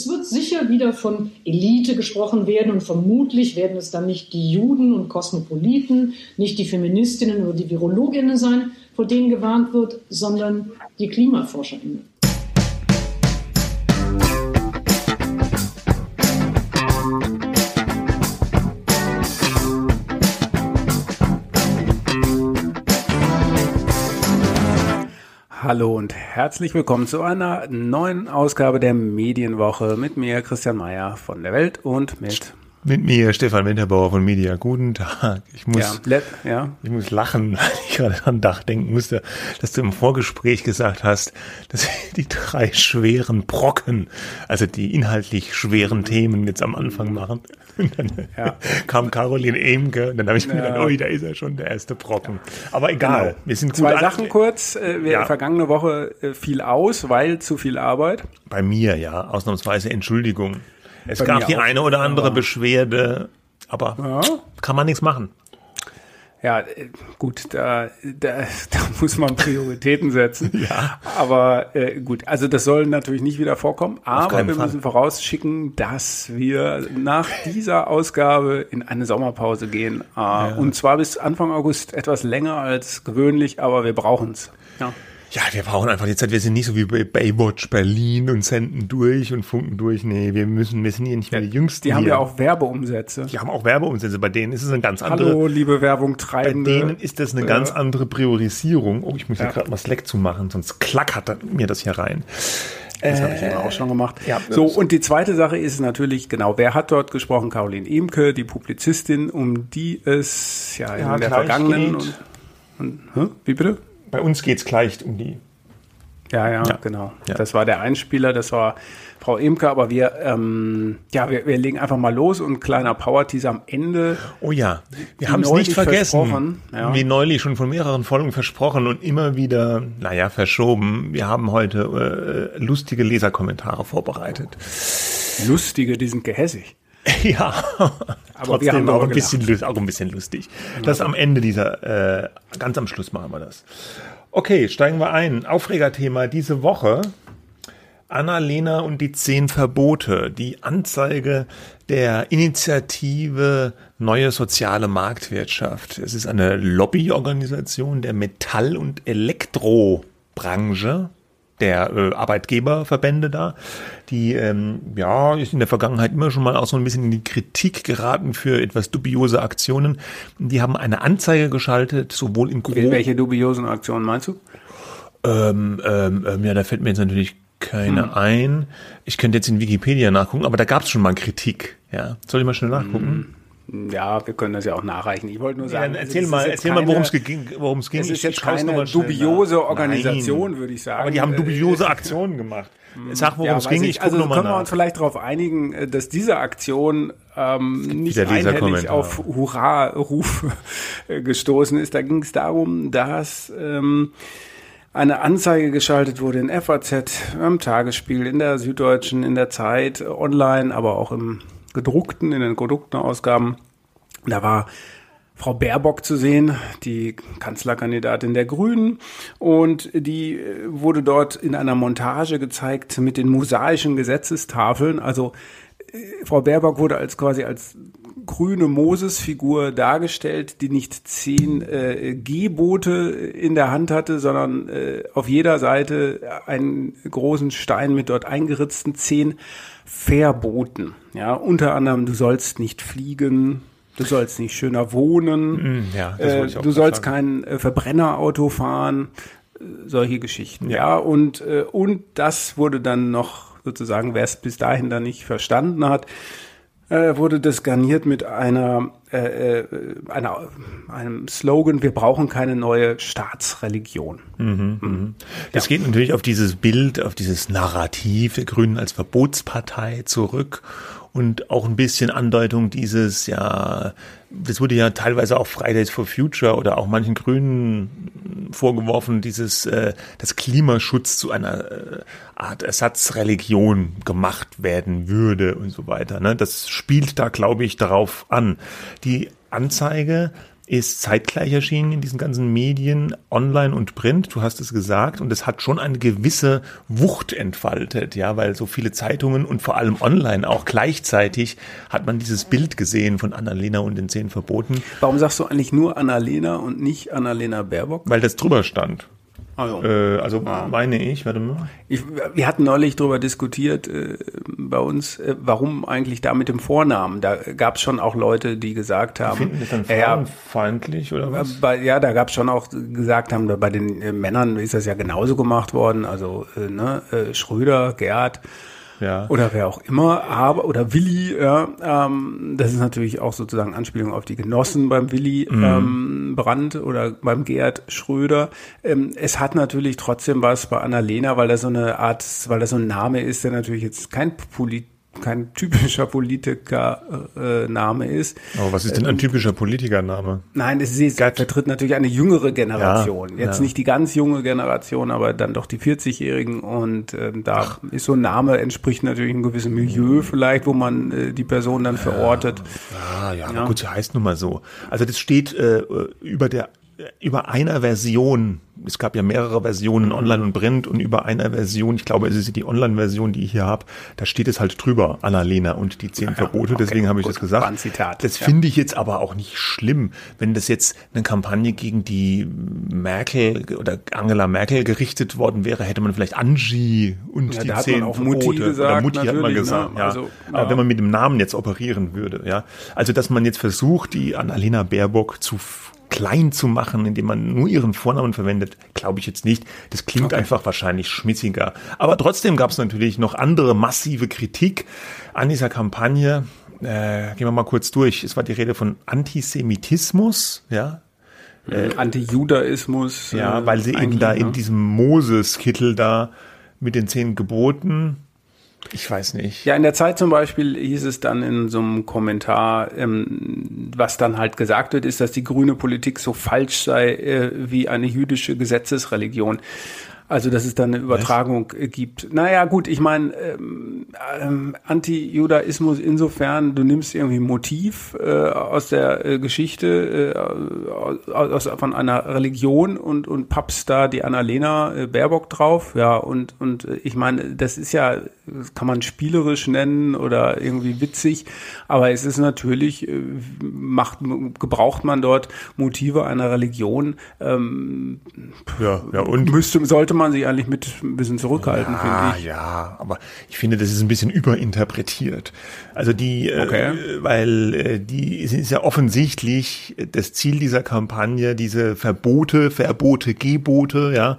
Es wird sicher wieder von Elite gesprochen werden und vermutlich werden es dann nicht die Juden und Kosmopoliten, nicht die Feministinnen oder die Virologinnen sein, vor denen gewarnt wird, sondern die KlimaforscherInnen. Hallo und herzlich willkommen zu einer neuen Ausgabe der Medienwoche mit mir, Christian Mayer von der Welt und mit mit mir, Stefan Winterbauer von Media. Guten Tag. Ich muss, ja, ja. ich muss lachen, weil ich gerade an Dach denken musste, dass du im Vorgespräch gesagt hast, dass die drei schweren Brocken, also die inhaltlich schweren Themen jetzt am Anfang machen. Und dann ja. kam Caroline Emke und dann habe ich mir gedacht, oh, da ist ja schon der erste Brocken. Aber egal, genau. wir sind gut Zwei Sachen kurz. Äh, wir vergangene Woche äh, viel aus, weil zu viel Arbeit. Bei mir, ja, ausnahmsweise Entschuldigung. Es gab die eine oder andere Beschwerde, aber ja. kann man nichts machen. Ja, äh, gut, da, da, da muss man Prioritäten setzen. ja. Aber äh, gut, also das soll natürlich nicht wieder vorkommen. Aber wir Fall. müssen vorausschicken, dass wir nach dieser Ausgabe in eine Sommerpause gehen. Äh, ja. Und zwar bis Anfang August etwas länger als gewöhnlich, aber wir brauchen es. Ja. Ja, wir brauchen einfach die Zeit. Wir sind nicht so wie bei Baywatch Berlin und senden durch und funken durch. Nee, wir müssen, wir sind hier nicht mehr die Jüngsten. Die haben hier. ja auch Werbeumsätze. Die haben auch Werbeumsätze. Bei denen ist es eine ganz andere. Hallo, liebe Werbung treibende. Bei denen ist das eine ja. ganz andere Priorisierung. Oh, ich muss ja. hier gerade mal Slack zumachen, sonst klackert mir das hier rein. Das habe ich eben auch schon gemacht. Ja, so, und die zweite Sache ist natürlich, genau, wer hat dort gesprochen? Caroline Emke, die Publizistin, um die es ja, ja in der vergangenen. Und, und, hä? Wie bitte? Bei uns geht es gleich um die. Ja, ja, ja. genau. Ja. Das war der Einspieler, das war Frau Imke, aber wir, ähm, ja, wir, wir legen einfach mal los und kleiner Power-Teaser am Ende. Oh ja, wir haben es nicht vergessen, ja. wie neulich schon von mehreren Folgen versprochen und immer wieder, naja, verschoben. Wir haben heute äh, lustige Leserkommentare vorbereitet. Lustige, die sind gehässig. Ja, aber trotzdem auch, ein bisschen, auch ein bisschen lustig. Das am Ende dieser, äh, ganz am Schluss machen wir das. Okay, steigen wir ein. Aufregerthema diese Woche. Anna-Lena und die zehn Verbote. Die Anzeige der Initiative Neue Soziale Marktwirtschaft. Es ist eine Lobbyorganisation der Metall- und Elektrobranche der äh, Arbeitgeberverbände da, die ähm, ja ist in der Vergangenheit immer schon mal auch so ein bisschen in die Kritik geraten für etwas dubiose Aktionen. Die haben eine Anzeige geschaltet, sowohl im Gro Welche dubiosen Aktionen meinst du? Ähm, ähm, ähm, ja, da fällt mir jetzt natürlich keine hm. ein. Ich könnte jetzt in Wikipedia nachgucken, aber da gab es schon mal Kritik. Ja, soll ich mal schnell nachgucken? Hm. Ja, wir können das ja auch nachreichen. Ich wollte nur sagen, ja, erzähl mal, erzähl keine, mal, worum es ging. Worum es ging. Es ist jetzt keine dubiose Organisation, Nein. würde ich sagen. Aber die haben dubiose Aktionen gemacht. Sag, worum ja, es ging. Ich, ich also können wir uns vielleicht darauf einigen, äh, dass diese Aktion ähm, nicht einhellig auf Hurra-Ruf äh, gestoßen ist. Da ging es darum, dass ähm, eine Anzeige geschaltet wurde in FAZ, im Tagesspiel, in der Süddeutschen, in der Zeit, online, aber auch im gedruckten, in den gedruckten Ausgaben. Da war Frau Baerbock zu sehen, die Kanzlerkandidatin der Grünen. Und die äh, wurde dort in einer Montage gezeigt mit den mosaischen Gesetzestafeln. Also äh, Frau Baerbock wurde als quasi als grüne Moses-Figur dargestellt, die nicht zehn äh, Gebote in der Hand hatte, sondern äh, auf jeder Seite einen großen Stein mit dort eingeritzten zehn Verboten. Ja, unter anderem, du sollst nicht fliegen, du sollst nicht schöner wohnen, mm, ja, äh, du sollst sagen. kein äh, Verbrennerauto fahren, äh, solche Geschichten. Ja, ja und, äh, und das wurde dann noch sozusagen, wer es bis dahin dann nicht verstanden hat, äh, wurde das garniert mit einer, äh, äh, einer, einem Slogan, wir brauchen keine neue Staatsreligion. Mhm, mhm. Das ja. geht natürlich auf dieses Bild, auf dieses Narrativ der Grünen als Verbotspartei zurück und auch ein bisschen Andeutung dieses, ja, das wurde ja teilweise auch Fridays for Future oder auch manchen Grünen vorgeworfen, dieses, äh, dass Klimaschutz zu einer äh, Art Ersatzreligion gemacht werden würde und so weiter. Ne? Das spielt da, glaube ich, darauf an. Die Anzeige ist zeitgleich erschienen in diesen ganzen Medien, online und print. Du hast es gesagt und es hat schon eine gewisse Wucht entfaltet, ja, weil so viele Zeitungen und vor allem online auch gleichzeitig hat man dieses Bild gesehen von Annalena und den zehn Verboten. Warum sagst du eigentlich nur Annalena und nicht Annalena Baerbock? Weil das drüber stand. Also, äh, also ah. meine ich, warte mal. Ich, wir hatten neulich darüber diskutiert äh, bei uns, äh, warum eigentlich da mit dem Vornamen. Da gab es schon auch Leute, die gesagt haben. Finden das dann frauenfeindlich ja, oder was? Bei, ja, da gab es schon auch gesagt haben, bei den äh, Männern ist das ja genauso gemacht worden. Also äh, ne, äh, Schröder, Gerd ja. oder wer auch immer, aber oder Willi, ja, ähm, das ist natürlich auch sozusagen Anspielung auf die Genossen beim Willi mhm. ähm, Brandt oder beim Gerd Schröder. Ähm, es hat natürlich trotzdem was bei Annalena, weil das so eine Art, weil das so ein Name ist, der natürlich jetzt kein Polit kein typischer Politikername äh, ist. Aber was ist denn ein typischer Politikername? Nein, es ist, vertritt natürlich eine jüngere Generation. Ja, Jetzt ja. nicht die ganz junge Generation, aber dann doch die 40-Jährigen. Und ähm, da Ach. ist so ein Name, entspricht natürlich einem gewissen Milieu vielleicht, wo man äh, die Person dann verortet. Ja, ja, ja. gut, sie heißt nun mal so. Also das steht äh, über der über einer Version, es gab ja mehrere Versionen online und Print und über einer Version, ich glaube, es ist die Online-Version, die ich hier habe, da steht es halt drüber, Annalena und die zehn ja, Verbote, okay, deswegen habe ich gut, das gesagt. Zitat, das ja. finde ich jetzt aber auch nicht schlimm, wenn das jetzt eine Kampagne gegen die Merkel oder Angela Merkel gerichtet worden wäre, hätte man vielleicht Angie und ja, die zehn Verbote Mutti gesagt, oder Mutti hat man gesagt, ne? ja. Also, aber wenn man mit dem Namen jetzt operieren würde, ja, also dass man jetzt versucht, die Annalena Baerbock zu klein zu machen, indem man nur ihren Vornamen verwendet, glaube ich jetzt nicht. Das klingt okay. einfach wahrscheinlich schmitziger. Aber trotzdem gab es natürlich noch andere massive Kritik an dieser Kampagne. Äh, gehen wir mal kurz durch. Es war die Rede von Antisemitismus, ja. Äh, Antijudaismus. Ja, weil sie eben da ne? in diesem Moses-Kittel da mit den zehn Geboten ich weiß nicht. Ja, in der Zeit zum Beispiel hieß es dann in so einem Kommentar, ähm, was dann halt gesagt wird, ist, dass die grüne Politik so falsch sei äh, wie eine jüdische Gesetzesreligion. Also, dass es dann eine Übertragung Was? gibt. Naja, gut, ich meine, ähm, ähm, Anti-Judaismus insofern, du nimmst irgendwie ein Motiv äh, aus der äh, Geschichte, äh, aus, von einer Religion und, und pappst da die Annalena äh, Baerbock drauf. Ja, und, und äh, ich meine, das ist ja, das kann man spielerisch nennen oder irgendwie witzig, aber es ist natürlich, äh, macht, gebraucht man dort Motive einer Religion. Ähm, ja, ja, und müsste, sollte man sich eigentlich mit ein bisschen zurückhalten, ja, finde ich. Ja, aber ich finde, das ist ein bisschen überinterpretiert. Also die, äh, okay. äh, weil äh, die ist ja offensichtlich das Ziel dieser Kampagne, diese Verbote, Verbote, Gebote, ja,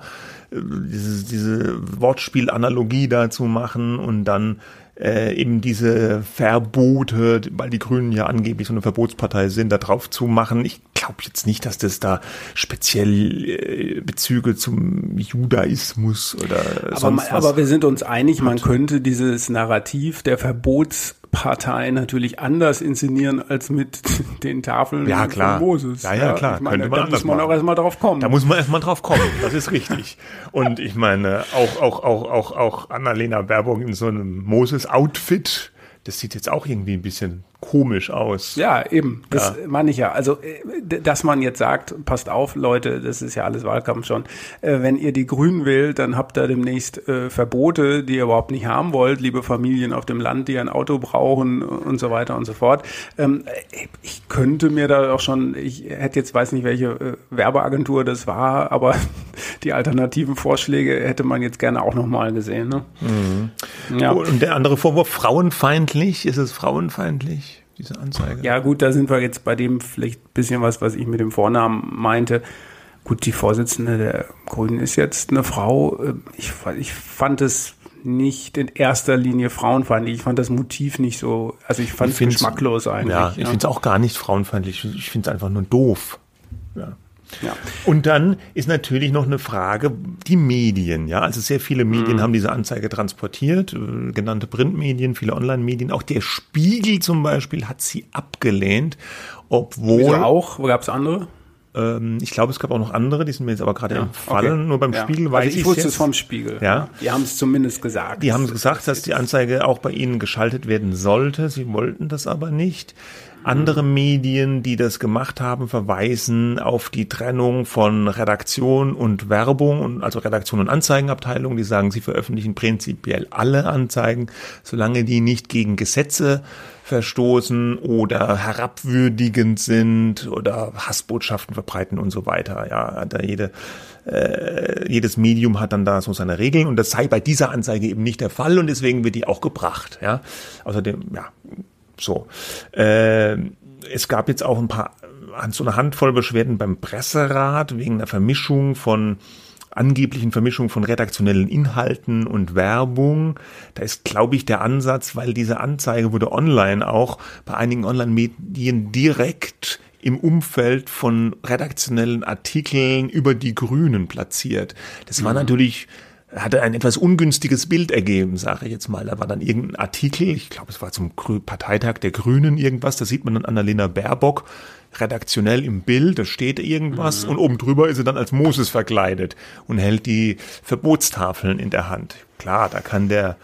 äh, diese, diese Wortspielanalogie dazu machen und dann äh, eben diese Verbote, weil die Grünen ja angeblich so eine Verbotspartei sind, da drauf zu machen. Ich glaube jetzt nicht, dass das da speziell äh, Bezüge zum Judaismus oder aber, sonst was. Aber wir sind uns einig, man könnte dieses Narrativ der Verbots Partei natürlich anders inszenieren als mit den Tafeln ja, klar. von Moses. Ja, ja, klar. Ich meine, man da muss man machen. auch erstmal drauf kommen. Da muss man erstmal drauf kommen, das ist richtig. Und ich meine, auch, auch, auch, auch, auch Annalena Baerbock in so einem Moses-Outfit, das sieht jetzt auch irgendwie ein bisschen komisch aus. Ja, eben. Das ja. meine ich ja. Also, äh, dass man jetzt sagt, passt auf, Leute, das ist ja alles Wahlkampf schon. Äh, wenn ihr die Grünen wählt, dann habt ihr demnächst äh, Verbote, die ihr überhaupt nicht haben wollt, liebe Familien auf dem Land, die ein Auto brauchen und so weiter und so fort. Ähm, ich könnte mir da auch schon, ich hätte jetzt weiß nicht, welche Werbeagentur das war, aber die alternativen Vorschläge hätte man jetzt gerne auch nochmal gesehen. Ne? Mhm. Ja. Und der andere Vorwurf, frauenfeindlich, ist es frauenfeindlich? Diese Anzeige. Ja, gut, da sind wir jetzt bei dem vielleicht ein bisschen was, was ich mit dem Vornamen meinte. Gut, die Vorsitzende der Grünen ist jetzt eine Frau. Ich, ich fand es nicht in erster Linie frauenfeindlich. Ich fand das Motiv nicht so, also ich fand es geschmacklos eigentlich. Ja, ich ja. finde es auch gar nicht frauenfeindlich. Ich finde es einfach nur doof. Ja. Ja. Und dann ist natürlich noch eine Frage, die Medien, ja, also sehr viele Medien mhm. haben diese Anzeige transportiert, äh, genannte Printmedien, viele Online-Medien, auch der Spiegel zum Beispiel hat sie abgelehnt, obwohl. Wieso auch? Wo gab es andere? Ähm, ich glaube, es gab auch noch andere, die sind mir jetzt aber gerade ja, entfallen. Okay. Nur beim ja. Spiegel weiß also ich wusste es vom Spiegel. Ja. Die haben es zumindest gesagt. Die haben es gesagt, dass die Anzeige auch bei ihnen geschaltet werden sollte. Sie wollten das aber nicht. Andere Medien, die das gemacht haben, verweisen auf die Trennung von Redaktion und Werbung, also Redaktion und Anzeigenabteilung. Die sagen, sie veröffentlichen prinzipiell alle Anzeigen, solange die nicht gegen Gesetze verstoßen oder herabwürdigend sind oder Hassbotschaften verbreiten und so weiter. Ja, da jede äh, jedes Medium hat dann da so seine Regeln und das sei bei dieser Anzeige eben nicht der Fall und deswegen wird die auch gebracht. Ja, außerdem ja so. Äh, es gab jetzt auch ein paar so eine Handvoll Beschwerden beim Presserat wegen der Vermischung von angeblichen Vermischung von redaktionellen Inhalten und Werbung. Da ist, glaube ich, der Ansatz, weil diese Anzeige wurde online auch bei einigen Online-Medien direkt im Umfeld von redaktionellen Artikeln über die Grünen platziert. Das war mhm. natürlich hatte ein etwas ungünstiges Bild ergeben, sage ich jetzt mal. Da war dann irgendein Artikel, ich glaube, es war zum Parteitag der Grünen irgendwas, da sieht man dann Annalena Baerbock redaktionell im Bild, da steht irgendwas mhm. und oben drüber ist sie dann als Moses verkleidet und hält die Verbotstafeln in der Hand. Klar, da kann der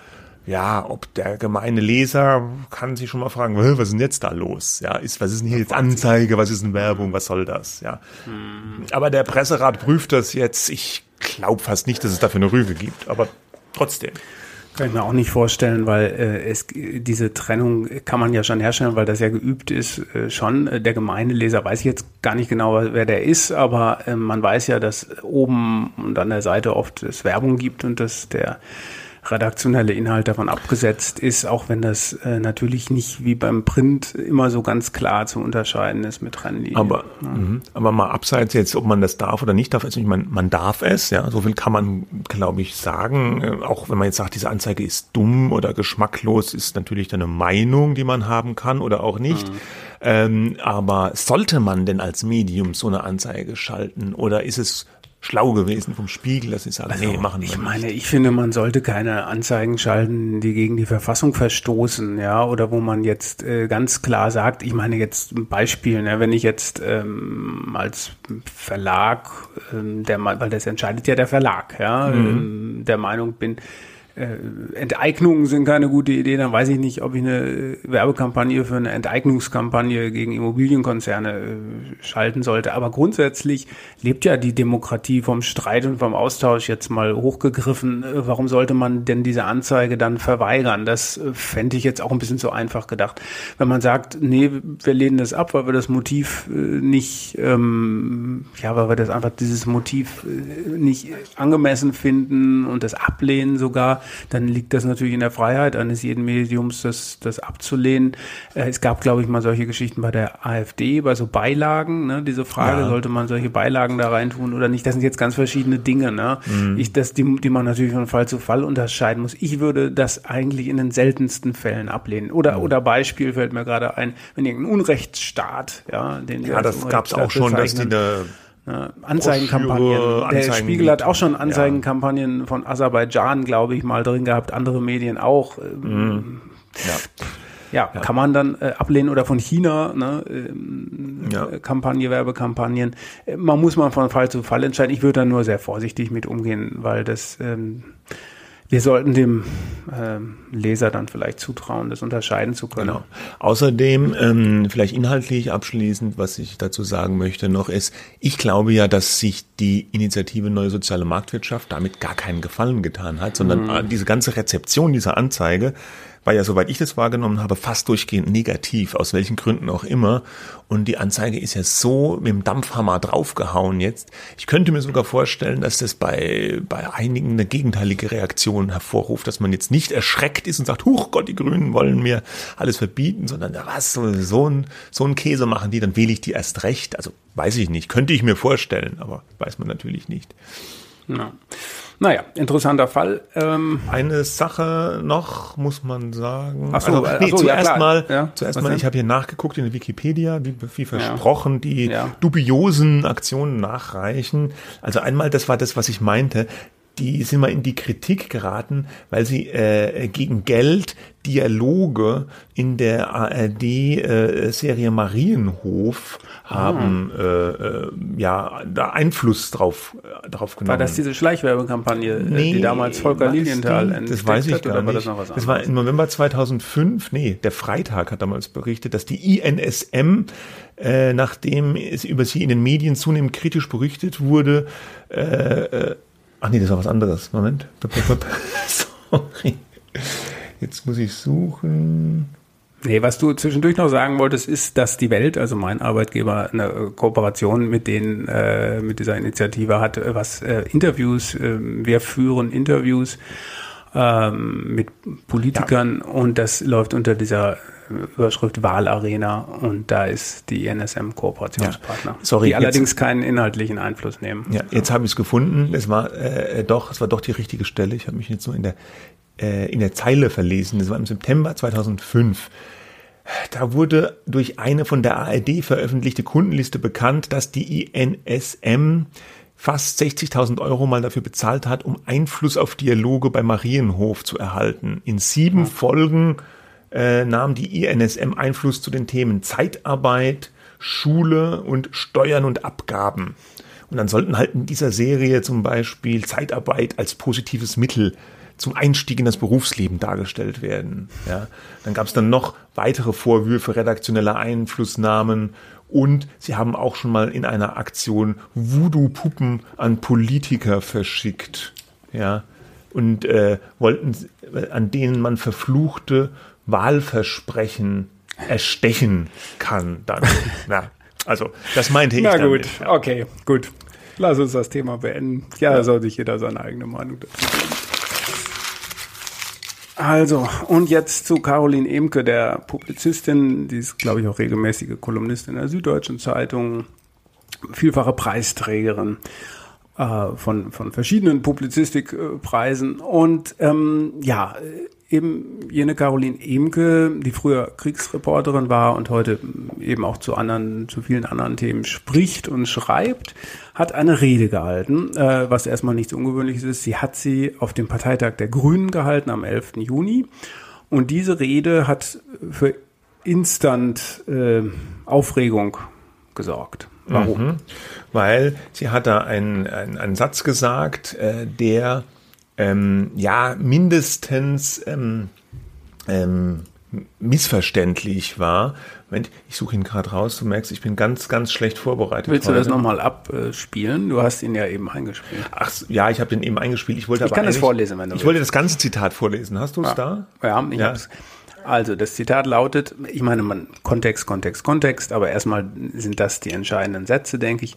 ja, ob der gemeine Leser kann sich schon mal fragen, was ist denn jetzt da los? Ja, ist, was ist denn hier jetzt Anzeige, was ist denn Werbung, was soll das? Ja. Mhm. Aber der Presserat prüft das jetzt. Ich glaube fast nicht, dass es dafür eine Rüge gibt, aber trotzdem. Kann ich mir auch nicht vorstellen, weil äh, es diese Trennung kann man ja schon herstellen, weil das ja geübt ist äh, schon. Der gemeine Leser weiß ich jetzt gar nicht genau, wer der ist, aber äh, man weiß ja, dass oben und an der Seite oft es Werbung gibt und dass der redaktionelle Inhalt davon abgesetzt ist, auch wenn das äh, natürlich nicht wie beim Print immer so ganz klar zu unterscheiden ist mit Trennlinien. Aber, ja. mh, aber mal abseits jetzt, ob man das darf oder nicht darf, also ich meine, man darf es, ja, so viel kann man, glaube ich, sagen. Äh, auch wenn man jetzt sagt, diese Anzeige ist dumm oder geschmacklos, ist natürlich eine Meinung, die man haben kann oder auch nicht. Mhm. Ähm, aber sollte man denn als Medium so eine Anzeige schalten oder ist es schlau gewesen vom Spiegel, dass sie sagen, also, nee, machen wir Ich meine, ich finde, man sollte keine Anzeigen schalten, die gegen die Verfassung verstoßen, ja, oder wo man jetzt äh, ganz klar sagt, ich meine jetzt ein Beispiel, ne, wenn ich jetzt ähm, als Verlag, ähm, der, weil das entscheidet ja der Verlag, ja, mhm. ähm, der Meinung bin, äh, Enteignungen sind keine gute Idee, dann weiß ich nicht, ob ich eine Werbekampagne für eine Enteignungskampagne gegen Immobilienkonzerne äh, schalten sollte. Aber grundsätzlich lebt ja die Demokratie vom Streit und vom Austausch jetzt mal hochgegriffen. Äh, warum sollte man denn diese Anzeige dann verweigern? Das fände ich jetzt auch ein bisschen zu einfach gedacht. Wenn man sagt, nee, wir lehnen das ab, weil wir das Motiv nicht, ähm, ja, weil wir das einfach dieses Motiv nicht angemessen finden und das ablehnen sogar, dann liegt das natürlich in der Freiheit eines jeden Mediums, das, das abzulehnen. Äh, es gab, glaube ich, mal solche Geschichten bei der AfD, bei so Beilagen, ne? diese Frage, ja. sollte man solche Beilagen da reintun oder nicht? Das sind jetzt ganz verschiedene Dinge, ne? Mhm. Ich, das, die, die man natürlich von Fall zu Fall unterscheiden muss. Ich würde das eigentlich in den seltensten Fällen ablehnen. Oder, mhm. oder Beispiel fällt mir gerade ein, wenn irgendein Unrechtsstaat, ja, den Ja, das gab es auch schon, dass die eine Anzeigenkampagnen. Broschüre, der Anzeigen Spiegel hat auch schon Anzeigenkampagnen ja. von Aserbaidschan, glaube ich, mal drin gehabt, andere Medien auch. Mhm. Ja. Ja, ja, kann man dann äh, ablehnen oder von China, ne, ähm, ja. Kampagne, Werbekampagnen. Äh, man muss mal von Fall zu Fall entscheiden. Ich würde da nur sehr vorsichtig mit umgehen, weil das ähm, wir sollten dem ähm, Leser dann vielleicht zutrauen, das unterscheiden zu können. Genau. Außerdem, ähm, vielleicht inhaltlich abschließend, was ich dazu sagen möchte noch ist, ich glaube ja, dass sich die Initiative Neue Soziale Marktwirtschaft damit gar keinen Gefallen getan hat, sondern mhm. diese ganze Rezeption dieser Anzeige war ja, soweit ich das wahrgenommen habe, fast durchgehend negativ, aus welchen Gründen auch immer. Und die Anzeige ist ja so mit dem Dampfhammer draufgehauen jetzt. Ich könnte mir sogar vorstellen, dass das bei, bei einigen eine gegenteilige Reaktion hervorruft, dass man jetzt nicht erschreckt ist und sagt, huch Gott, die Grünen wollen mir alles verbieten, sondern was, so, so ein, so ein Käse machen die, dann wähle ich die erst recht. Also weiß ich nicht, könnte ich mir vorstellen, aber weiß man natürlich nicht. Ja. Naja, interessanter Fall. Ähm Eine Sache noch, muss man sagen. Ach so, also, nee, so, zuerst ja, mal, ja, zuerst mal, ich habe hier nachgeguckt in der Wikipedia, wie, wie versprochen, ja. die dubiosen Aktionen nachreichen. Also einmal, das war das, was ich meinte. die sind mal in die Kritik geraten, weil sie äh, gegen Geld Dialoge in der ARD-Serie äh, Marienhof haben ah. äh, äh, ja da Einfluss drauf äh, drauf genommen. War das diese Schleichwerbekampagne, nee, die damals Volker Lilienthal entdeckt Das weiß ich hat, gar nicht. War das, noch was das war im November 2005. Nee, der Freitag hat damals berichtet, dass die INSM äh, nachdem es über sie in den Medien zunehmend kritisch berichtet wurde, äh, äh, ach nee, das war was anderes. Moment. Sorry. Jetzt muss ich suchen. Nee, was du zwischendurch noch sagen wolltest, ist, dass die Welt, also mein Arbeitgeber, eine Kooperation mit denen, äh, mit dieser Initiative hat, was äh, Interviews, äh, wir führen Interviews ähm, mit Politikern ja. und das läuft unter dieser Überschrift Wahlarena und da ist die NSM Kooperationspartner. Ja. Sorry, die allerdings jetzt, keinen inhaltlichen Einfluss nehmen. Ja, jetzt habe ich es gefunden. Es war äh, doch, es war doch die richtige Stelle. Ich habe mich jetzt nur in der äh, in der Zeile verlesen. Das war im September 2005. Da wurde durch eine von der ARD veröffentlichte Kundenliste bekannt, dass die INSM fast 60.000 Euro mal dafür bezahlt hat, um Einfluss auf Dialoge bei Marienhof zu erhalten. In sieben. Folgen äh, nahm die INSM Einfluss zu den Themen Zeitarbeit, Schule und Steuern und Abgaben. Und dann sollten halt in dieser Serie zum Beispiel Zeitarbeit als positives Mittel zum Einstieg in das Berufsleben dargestellt werden. Ja, dann gab es dann noch weitere Vorwürfe redaktioneller Einflussnahmen und sie haben auch schon mal in einer Aktion Voodoo-Puppen an Politiker verschickt. Ja, und äh, wollten, an denen man verfluchte Wahlversprechen erstechen kann. Dann. ja, also das meinte ich. Na damit. gut, okay, gut. Lass uns das Thema beenden. Ja, ja. da soll sich jeder seine eigene Meinung dazu. Also, und jetzt zu Caroline Emke, der Publizistin, die ist, glaube ich, auch regelmäßige Kolumnistin in der Süddeutschen Zeitung, vielfache Preisträgerin äh, von, von verschiedenen Publizistikpreisen. Und ähm, ja, eben jene Caroline Emke, die früher Kriegsreporterin war und heute eben auch zu anderen, zu vielen anderen Themen spricht und schreibt, hat eine Rede gehalten, äh, was erstmal nichts Ungewöhnliches ist. Sie hat sie auf dem Parteitag der Grünen gehalten am 11. Juni. Und diese Rede hat für instant äh, Aufregung gesorgt. Warum? Mhm. Weil sie hat da einen, einen, einen Satz gesagt, äh, der ähm, ja mindestens ähm, ähm, missverständlich war. Moment, ich suche ihn gerade raus. Du merkst, ich bin ganz, ganz schlecht vorbereitet. Willst heute. du das nochmal abspielen? Du hast ihn ja eben eingespielt. Ach ja, ich habe den eben eingespielt. Ich wollte ich aber kann es vorlesen, wenn du Ich willst. wollte das ganze Zitat vorlesen. Hast du es ja. da? Ja, ich ja. hab's. Also das Zitat lautet, ich meine, man Kontext, Kontext, Kontext, aber erstmal sind das die entscheidenden Sätze, denke ich.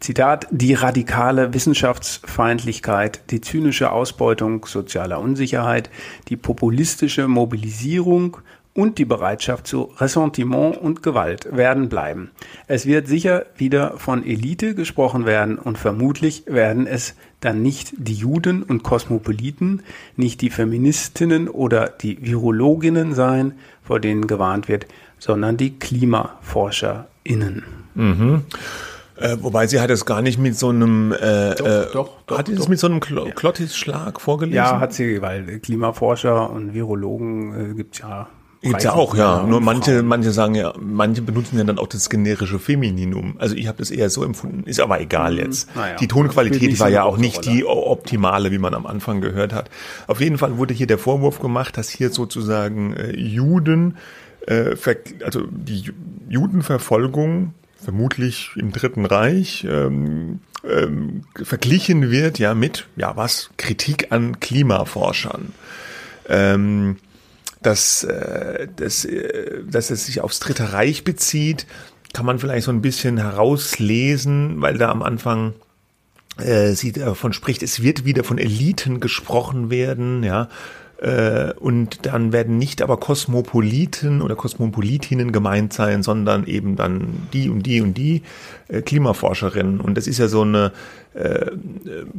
Zitat, die radikale Wissenschaftsfeindlichkeit, die zynische Ausbeutung sozialer Unsicherheit, die populistische Mobilisierung und die Bereitschaft zu Ressentiment und Gewalt werden bleiben. Es wird sicher wieder von Elite gesprochen werden und vermutlich werden es dann nicht die Juden und Kosmopoliten, nicht die Feministinnen oder die Virologinnen sein, vor denen gewarnt wird, sondern die KlimaforscherInnen. Mhm. Äh, wobei sie hat es gar nicht mit so einem äh, doch, äh, doch, doch, hat sie es mit so einem Kl ja. Klottis-Schlag vorgelesen? Ja, hat sie, weil Klimaforscher und Virologen äh, gibt's ja Gibt's ja auch, ja. Nur manche, manche sagen ja, manche benutzen ja dann auch das generische Femininum. Also ich habe das eher so empfunden. Ist aber egal mhm. jetzt. Naja, die Tonqualität war ja auch nicht die optimale, wie man am Anfang gehört hat. Auf jeden Fall wurde hier der Vorwurf gemacht, dass hier sozusagen äh, Juden, äh, also die Judenverfolgung vermutlich im Dritten Reich ähm, ähm, verglichen wird ja mit ja was Kritik an Klimaforschern. Ähm, dass, äh, dass, äh, dass es sich aufs Dritte Reich bezieht, kann man vielleicht so ein bisschen herauslesen, weil da am Anfang äh, sie davon spricht, es wird wieder von Eliten gesprochen werden, ja. Äh, und dann werden nicht aber Kosmopoliten oder Kosmopolitinnen gemeint sein, sondern eben dann die und die und die äh, Klimaforscherinnen. Und das ist ja so eine äh,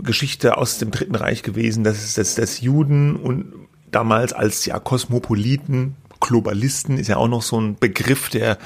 Geschichte aus dem Dritten Reich gewesen, dass, dass, dass Juden und damals als ja Kosmopoliten, Globalisten ist ja auch noch so ein Begriff, der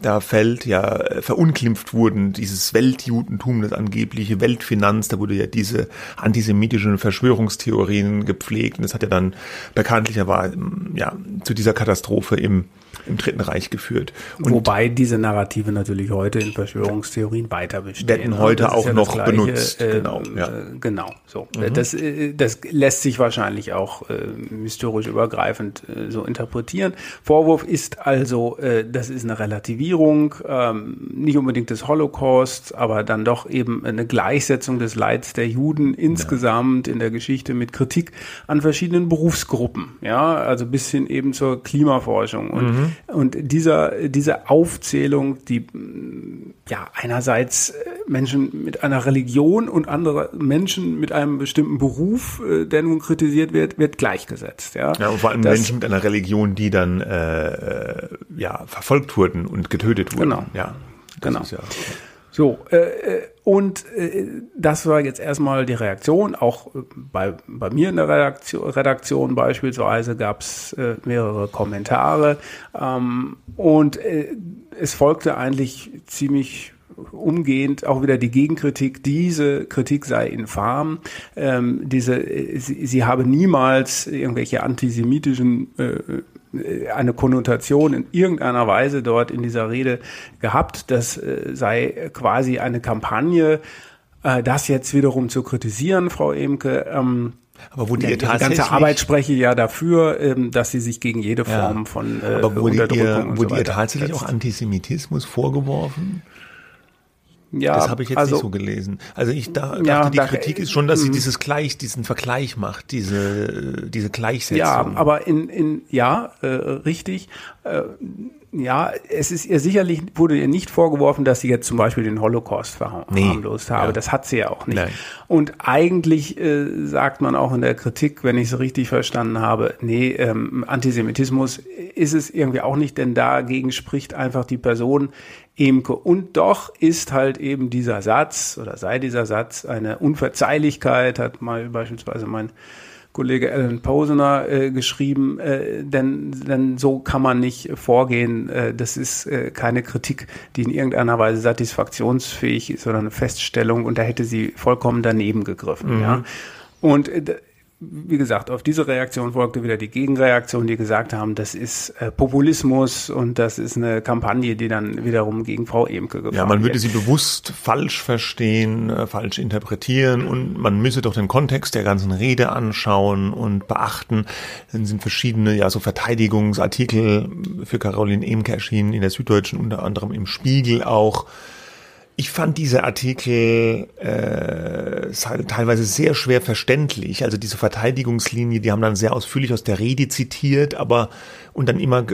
da fällt, ja, verunglimpft wurden, dieses Weltjudentum, das angebliche Weltfinanz, da wurde ja diese antisemitischen Verschwörungstheorien gepflegt. Und das hat ja dann bekanntlicherweise, ja, zu dieser Katastrophe im im Dritten Reich geführt. Und Wobei diese Narrative natürlich heute in Verschwörungstheorien weiter bestehen. Werden ne? heute auch ja noch Gleiche, benutzt. Äh, genau, ja. Äh, genau. So, mhm. das, äh, das lässt sich wahrscheinlich auch äh, historisch übergreifend äh, so interpretieren. Vorwurf ist also, äh, das ist eine Relativierung, ähm, nicht unbedingt des Holocaust, aber dann doch eben eine Gleichsetzung des Leids der Juden insgesamt ja. in der Geschichte mit Kritik an verschiedenen Berufsgruppen. Ja, also bis hin eben zur Klimaforschung und mhm. Mhm. Und dieser, diese Aufzählung, die ja einerseits äh, Menschen mit einer Religion und andere Menschen mit einem bestimmten Beruf, äh, der nun kritisiert wird, wird gleichgesetzt. Ja, ja und vor allem das, Menschen mit einer Religion, die dann äh, äh ja verfolgt wurden und getötet wurden. Genau. Ja, genau. Ja, so, äh, äh, und äh, das war jetzt erstmal die Reaktion. Auch äh, bei, bei mir in der Redaktion, Redaktion beispielsweise gab es äh, mehrere Kommentare. Ähm, und äh, es folgte eigentlich ziemlich umgehend auch wieder die Gegenkritik, diese Kritik sei infam, ähm, diese, sie, sie habe niemals irgendwelche antisemitischen äh, eine Konnotation in irgendeiner Weise dort in dieser Rede gehabt. Das äh, sei quasi eine Kampagne, äh, das jetzt wiederum zu kritisieren, Frau Emke. Ähm, aber die, ja, die ganze Arbeit spreche ja dafür, ähm, dass sie sich gegen jede Form ja, von äh, aber wurde Unterdrückung ihr, wurde so ihr tatsächlich auch Antisemitismus vorgeworfen? Ja, das habe ich jetzt also, nicht so gelesen. Also ich da, dachte, ja, die da, Kritik ist schon, dass sie mhm. dieses Gleich, diesen Vergleich macht, diese diese Gleichsetzung. Ja, aber in in ja äh, richtig. Äh, ja, es ist ihr sicherlich, wurde ihr nicht vorgeworfen, dass sie jetzt zum Beispiel den Holocaust verharmlost nee, habe. Ja. Das hat sie ja auch nicht. Nein. Und eigentlich äh, sagt man auch in der Kritik, wenn ich es richtig verstanden habe, nee, ähm, Antisemitismus ist es irgendwie auch nicht, denn dagegen spricht einfach die Person Emke. Und doch ist halt eben dieser Satz oder sei dieser Satz eine Unverzeihlichkeit, hat mal beispielsweise mein Kollege Alan Posener äh, geschrieben, äh, denn, denn so kann man nicht vorgehen. Äh, das ist äh, keine Kritik, die in irgendeiner Weise satisfaktionsfähig ist, sondern eine Feststellung und da hätte sie vollkommen daneben gegriffen. Mhm. Ja. Und äh, wie gesagt, auf diese Reaktion folgte wieder die Gegenreaktion, die gesagt haben, das ist äh, Populismus und das ist eine Kampagne, die dann wiederum gegen Frau Emke gefahren Ja, man würde sie bewusst falsch verstehen, äh, falsch interpretieren und man müsse doch den Kontext der ganzen Rede anschauen und beachten. Dann sind verschiedene, ja, so Verteidigungsartikel für Caroline Emke erschienen in der Süddeutschen, unter anderem im Spiegel auch ich fand diese Artikel äh, teilweise sehr schwer verständlich. Also diese Verteidigungslinie, die haben dann sehr ausführlich aus der Rede zitiert, aber und dann immer,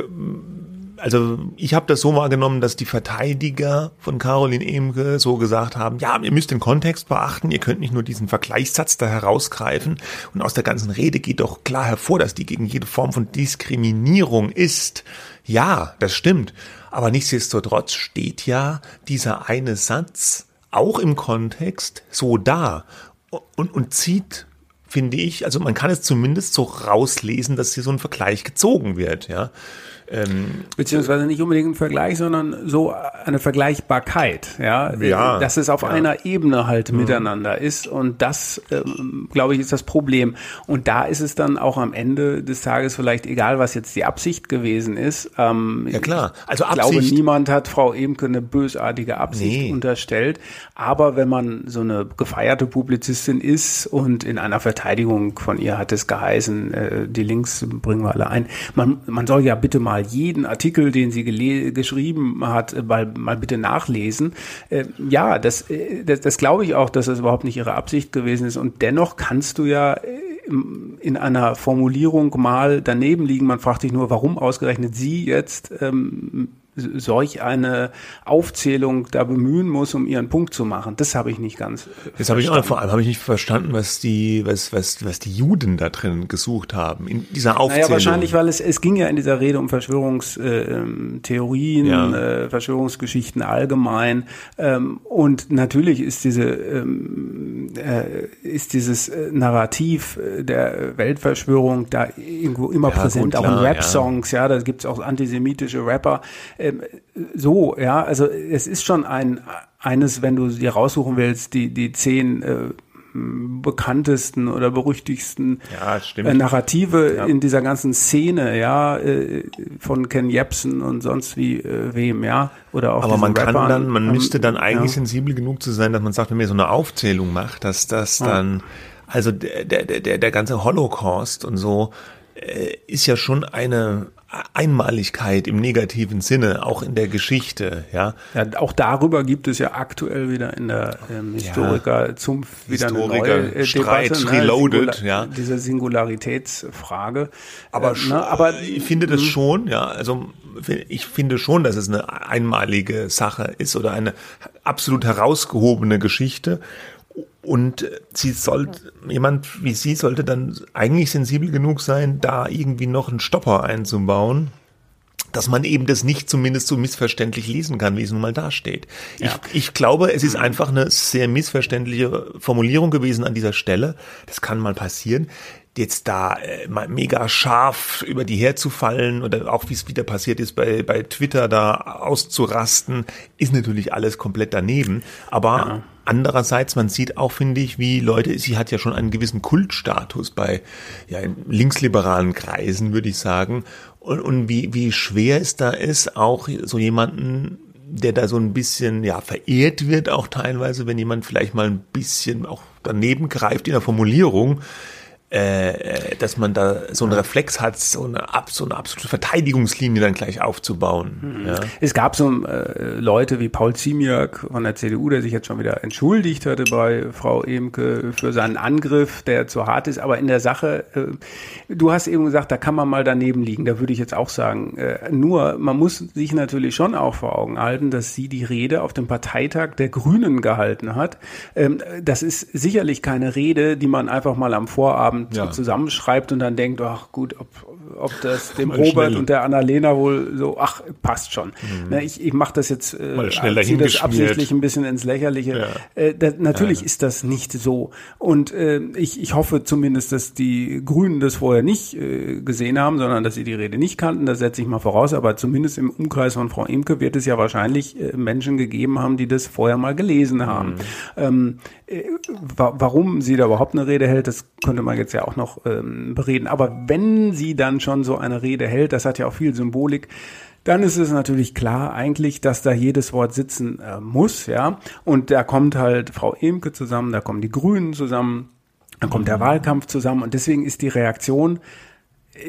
also ich habe das so wahrgenommen, dass die Verteidiger von Caroline Emke so gesagt haben, ja, ihr müsst den Kontext beachten, ihr könnt nicht nur diesen Vergleichssatz da herausgreifen. Und aus der ganzen Rede geht doch klar hervor, dass die gegen jede Form von Diskriminierung ist. Ja, das stimmt. Aber nichtsdestotrotz steht ja dieser eine Satz auch im Kontext so da und, und zieht finde ich, also man kann es zumindest so rauslesen, dass hier so ein Vergleich gezogen wird, ja. Ähm, Beziehungsweise nicht unbedingt ein Vergleich, sondern so eine Vergleichbarkeit, ja, ja dass es auf ja. einer Ebene halt mhm. miteinander ist und das, ähm, glaube ich, ist das Problem. Und da ist es dann auch am Ende des Tages vielleicht egal, was jetzt die Absicht gewesen ist. Ähm, ja klar, also ich Absicht. glaube, niemand hat Frau Emke eine bösartige Absicht nee. unterstellt, aber wenn man so eine gefeierte Publizistin ist und in einer Verteidigung von ihr hat es geheißen, äh, die Links bringen wir alle ein, man, man soll ja bitte mal mal jeden Artikel, den sie geschrieben hat, äh, mal, mal bitte nachlesen. Äh, ja, das, äh, das, das glaube ich auch, dass das überhaupt nicht ihre Absicht gewesen ist. Und dennoch kannst du ja äh, in einer Formulierung mal daneben liegen. Man fragt sich nur, warum ausgerechnet sie jetzt ähm, solch eine Aufzählung da bemühen muss, um ihren Punkt zu machen. Das habe ich nicht ganz. Das habe ich auch vor allem habe ich nicht verstanden, was die was was was die Juden da drin gesucht haben in dieser Aufzählung. Naja, wahrscheinlich, weil es es ging ja in dieser Rede um Verschwörungstheorien, äh, ja. äh, Verschwörungsgeschichten allgemein ähm, und natürlich ist diese ähm, äh, ist dieses äh, Narrativ äh, der Weltverschwörung da irgendwo immer ja, präsent, gut, auch in Rap-Songs, ja. ja, da gibt's auch antisemitische Rapper. Ähm, so, ja, also es ist schon ein eines, wenn du dir raussuchen willst, die, die zehn äh, bekanntesten oder berüchtigsten ja, äh, Narrative ja. in dieser ganzen Szene, ja, äh, von Ken Jebsen und sonst wie äh, wem, ja, oder auch Aber man kann Rappern, dann, man ähm, müsste dann eigentlich ja. sensibel genug zu sein, dass man sagt, wenn man so eine Aufzählung macht, dass das dann, also der, der, der, der ganze Holocaust und so, äh, ist ja schon eine Einmaligkeit im negativen Sinne, auch in der Geschichte, ja. ja auch darüber gibt es ja aktuell wieder in der ähm, Historiker zum wieder Historiker eine neue Streit Debatte, ne? reloaded, Singula ja. Diese Singularitätsfrage. Aber, äh, ne? aber ich finde das hm. schon, ja, also ich finde schon, dass es eine einmalige Sache ist oder eine absolut herausgehobene Geschte und sie sollte, jemand wie sie sollte dann eigentlich sensibel genug sein, da irgendwie noch einen Stopper einzubauen, dass man eben das nicht zumindest so missverständlich lesen kann, wie es nun mal dasteht. Ja. Ich, ich glaube, es ist einfach eine sehr missverständliche Formulierung gewesen an dieser Stelle. Das kann mal passieren jetzt da äh, mega scharf über die herzufallen oder auch wie es wieder passiert ist bei, bei Twitter da auszurasten, ist natürlich alles komplett daneben. Aber ja. Andererseits, man sieht auch, finde ich, wie Leute, sie hat ja schon einen gewissen Kultstatus bei ja, in linksliberalen Kreisen, würde ich sagen. Und, und wie, wie schwer es da ist, auch so jemanden, der da so ein bisschen ja verehrt wird, auch teilweise, wenn jemand vielleicht mal ein bisschen auch daneben greift in der Formulierung, äh, dass man da so einen Reflex hat, so eine, so eine absolute Verteidigungslinie dann gleich aufzubauen. Mhm. Ja. Es gab so äh, Leute wie Paul Ziemiak von der CDU, der sich jetzt schon wieder entschuldigt hatte bei Frau Emke für seinen Angriff, der zu hart ist. Aber in der Sache, äh, du hast eben gesagt, da kann man mal daneben liegen. Da würde ich jetzt auch sagen. Äh, nur, man muss sich natürlich schon auch vor Augen halten, dass sie die Rede auf dem Parteitag der Grünen gehalten hat. Ähm, das ist sicherlich keine Rede, die man einfach mal am Vorabend Abend ja. zusammenschreibt und dann denkt, ach gut, ob, ob das dem Robert schnell. und der Annalena wohl so, ach, passt schon. Mhm. Ne, ich ich mache das jetzt, äh, schneller das absichtlich ein bisschen ins Lächerliche. Ja. Äh, das, natürlich ja. ist das nicht so. Und äh, ich, ich hoffe zumindest, dass die Grünen das vorher nicht äh, gesehen haben, sondern dass sie die Rede nicht kannten. Das setze ich mal voraus. Aber zumindest im Umkreis von Frau Imke wird es ja wahrscheinlich äh, Menschen gegeben haben, die das vorher mal gelesen haben. Mhm. Ähm, äh, warum sie da überhaupt eine Rede hält, das könnte man jetzt ja auch noch ähm, bereden. Aber wenn sie dann schon so eine Rede hält, das hat ja auch viel Symbolik, dann ist es natürlich klar eigentlich, dass da jedes Wort sitzen äh, muss, ja. Und da kommt halt Frau Emke zusammen, da kommen die Grünen zusammen, dann kommt der Wahlkampf zusammen und deswegen ist die Reaktion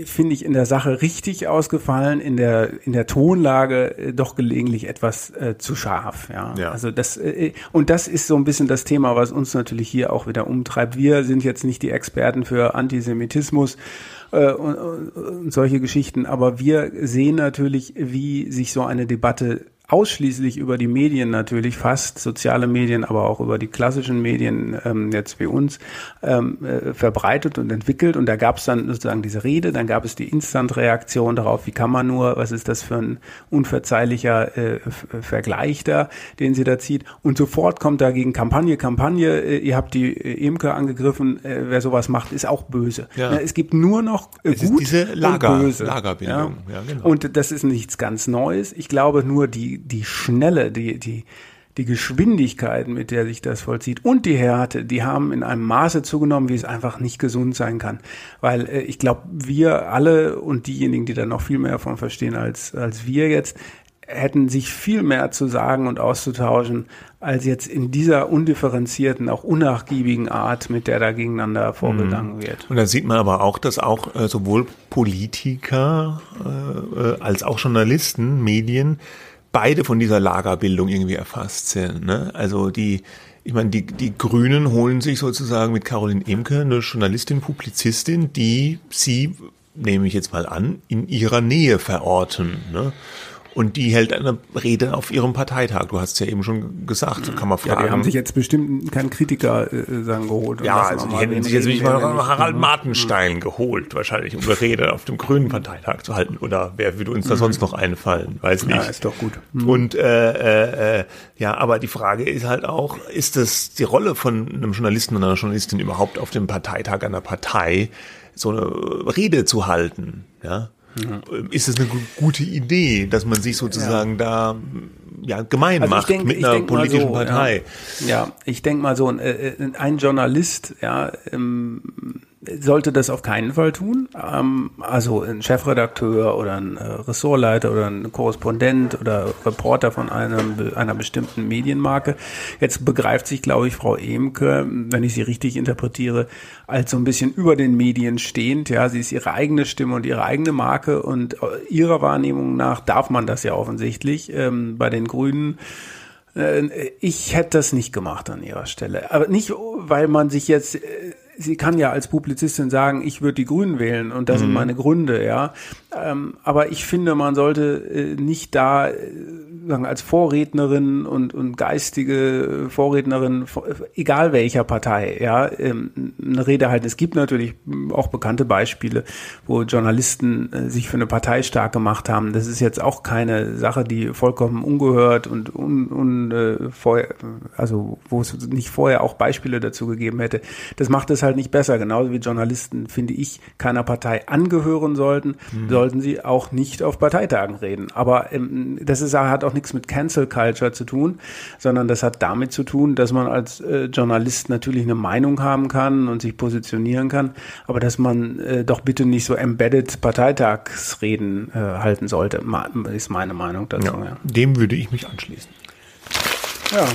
finde ich in der Sache richtig ausgefallen, in der in der Tonlage äh, doch gelegentlich etwas äh, zu scharf. Ja. ja. Also das äh, und das ist so ein bisschen das Thema, was uns natürlich hier auch wieder umtreibt. Wir sind jetzt nicht die Experten für Antisemitismus äh, und, und solche Geschichten, aber wir sehen natürlich, wie sich so eine Debatte ausschließlich über die Medien natürlich, fast soziale Medien, aber auch über die klassischen Medien ähm, jetzt wie uns ähm, äh, verbreitet und entwickelt. Und da gab es dann sozusagen diese Rede, dann gab es die Instant-Reaktion darauf, wie kann man nur, was ist das für ein unverzeihlicher äh, Vergleich da, den sie da zieht. Und sofort kommt dagegen Kampagne, Kampagne, äh, ihr habt die äh, Imker angegriffen, äh, wer sowas macht, ist auch böse. Ja. Na, es gibt nur noch äh, es gut diese Lager, und böse. Lagerbildung. Ja? Ja, genau. Und das ist nichts ganz Neues. Ich glaube nur die die, Schnelle, die, die, die Geschwindigkeit, mit der sich das vollzieht und die Härte, die haben in einem Maße zugenommen, wie es einfach nicht gesund sein kann. Weil äh, ich glaube, wir alle und diejenigen, die da noch viel mehr davon verstehen als, als wir jetzt, hätten sich viel mehr zu sagen und auszutauschen, als jetzt in dieser undifferenzierten, auch unnachgiebigen Art, mit der da gegeneinander vorgegangen mhm. wird. Und da sieht man aber auch, dass auch äh, sowohl Politiker äh, äh als auch Journalisten, Medien beide von dieser Lagerbildung irgendwie erfasst sind. Ne? Also die, ich meine, die, die Grünen holen sich sozusagen mit Caroline Emke eine Journalistin, Publizistin, die sie, nehme ich jetzt mal an, in ihrer Nähe verorten. Ne? Und die hält eine Rede auf ihrem Parteitag. Du hast es ja eben schon gesagt, so kann man fragen. Ja, die haben sich jetzt bestimmt keinen Kritiker äh, sagen geholt. Ja, also die hätten sich jetzt nicht mal Harald Martenstein mhm. geholt, wahrscheinlich, um eine Rede auf dem Grünen Parteitag zu halten. Oder wer würde uns da mhm. sonst noch einfallen? Weiß nicht. Ja, ist doch gut. Mhm. Und äh, äh, äh, ja, aber die Frage ist halt auch, ist das die Rolle von einem Journalisten und einer Journalistin überhaupt auf dem Parteitag einer Partei, so eine Rede zu halten? Ja. Ja. Ist es eine gute Idee, dass man sich sozusagen ja. da ja, gemein also macht denk, mit einer politischen so, Partei? Ja, ja ich denke mal so, ein, äh, ein Journalist, ja, ähm, sollte das auf keinen Fall tun. Ähm, also ein Chefredakteur oder ein äh, Ressortleiter oder ein Korrespondent oder Reporter von einem, einer bestimmten Medienmarke. Jetzt begreift sich, glaube ich, Frau Emke, wenn ich sie richtig interpretiere, als so ein bisschen über den Medien stehend. Ja, sie ist ihre eigene Stimme und ihre eigene Marke und äh, ihrer Wahrnehmung nach darf man das ja offensichtlich ähm, bei den Grünen äh, ich hätte das nicht gemacht an ihrer Stelle. Aber nicht, weil man sich jetzt sie kann ja als Publizistin sagen, ich würde die Grünen wählen und das mhm. sind meine Gründe, ja. Ähm, aber ich finde, man sollte äh, nicht da äh, sagen, als Vorrednerin und, und geistige Vorrednerin, egal welcher Partei, ja, ähm, eine Rede halten. Es gibt natürlich auch bekannte Beispiele, wo Journalisten äh, sich für eine Partei stark gemacht haben. Das ist jetzt auch keine Sache, die vollkommen ungehört und un, un, äh, vorher, also wo es nicht vorher auch Beispiele dazu gegeben hätte. Das macht es halt nicht besser. Genauso wie Journalisten, finde ich, keiner Partei angehören sollten, mhm. Sollten sie auch nicht auf Parteitagen reden. Aber ähm, das ist, hat auch nichts mit Cancel Culture zu tun, sondern das hat damit zu tun, dass man als äh, Journalist natürlich eine Meinung haben kann und sich positionieren kann, aber dass man äh, doch bitte nicht so embedded Parteitagsreden äh, halten sollte, ist meine Meinung dazu. Ja, ja. Dem würde ich mich anschließen. Ja.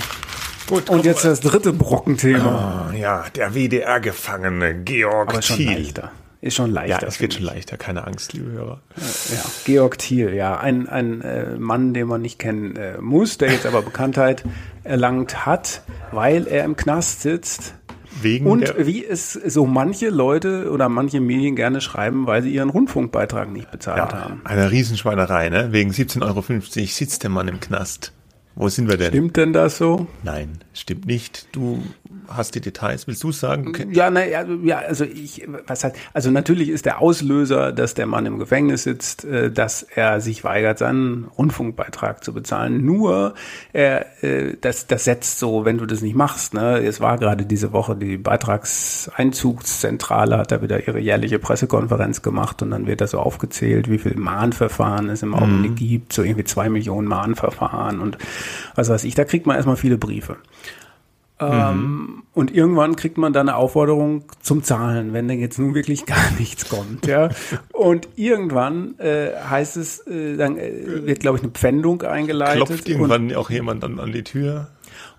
Gut, und jetzt das dritte Brockenthema. Oh, ja, der WDR-Gefangene Georg Aber Thiel. Leichter. Ist schon leichter. Ja, es wird schon leichter, keine Angst, liebe Hörer. Ja, Georg Thiel, ja, ein, ein äh, Mann, den man nicht kennen äh, muss, der jetzt aber Bekanntheit erlangt hat, weil er im Knast sitzt. Wegen und wie es so manche Leute oder manche Medien gerne schreiben, weil sie ihren Rundfunkbeitrag nicht bezahlt ja, haben. Eine Riesenschweinerei, ne? Wegen 17,50 Euro sitzt der Mann im Knast. Wo sind wir denn? Stimmt denn das so? Nein, stimmt nicht. Du hast die Details. Willst du es sagen? Okay. Ja, na, ja, ja, also ich, was halt, also natürlich ist der Auslöser, dass der Mann im Gefängnis sitzt, äh, dass er sich weigert, seinen Rundfunkbeitrag zu bezahlen. Nur, er, äh, das, das setzt so, wenn du das nicht machst. Ne, es war gerade diese Woche die Beitragseinzugszentrale hat da wieder ihre jährliche Pressekonferenz gemacht und dann wird da so aufgezählt, wie viel Mahnverfahren es im Augenblick mhm. gibt, so irgendwie zwei Millionen Mahnverfahren und was weiß ich, da kriegt man erstmal viele Briefe. Ähm, mhm. Und irgendwann kriegt man dann eine Aufforderung zum Zahlen, wenn denn jetzt nun wirklich gar nichts kommt. Ja? Und irgendwann äh, heißt es, äh, dann äh, wird, glaube ich, eine Pfändung eingeleitet. Klopft irgendwann auch jemand dann an die Tür?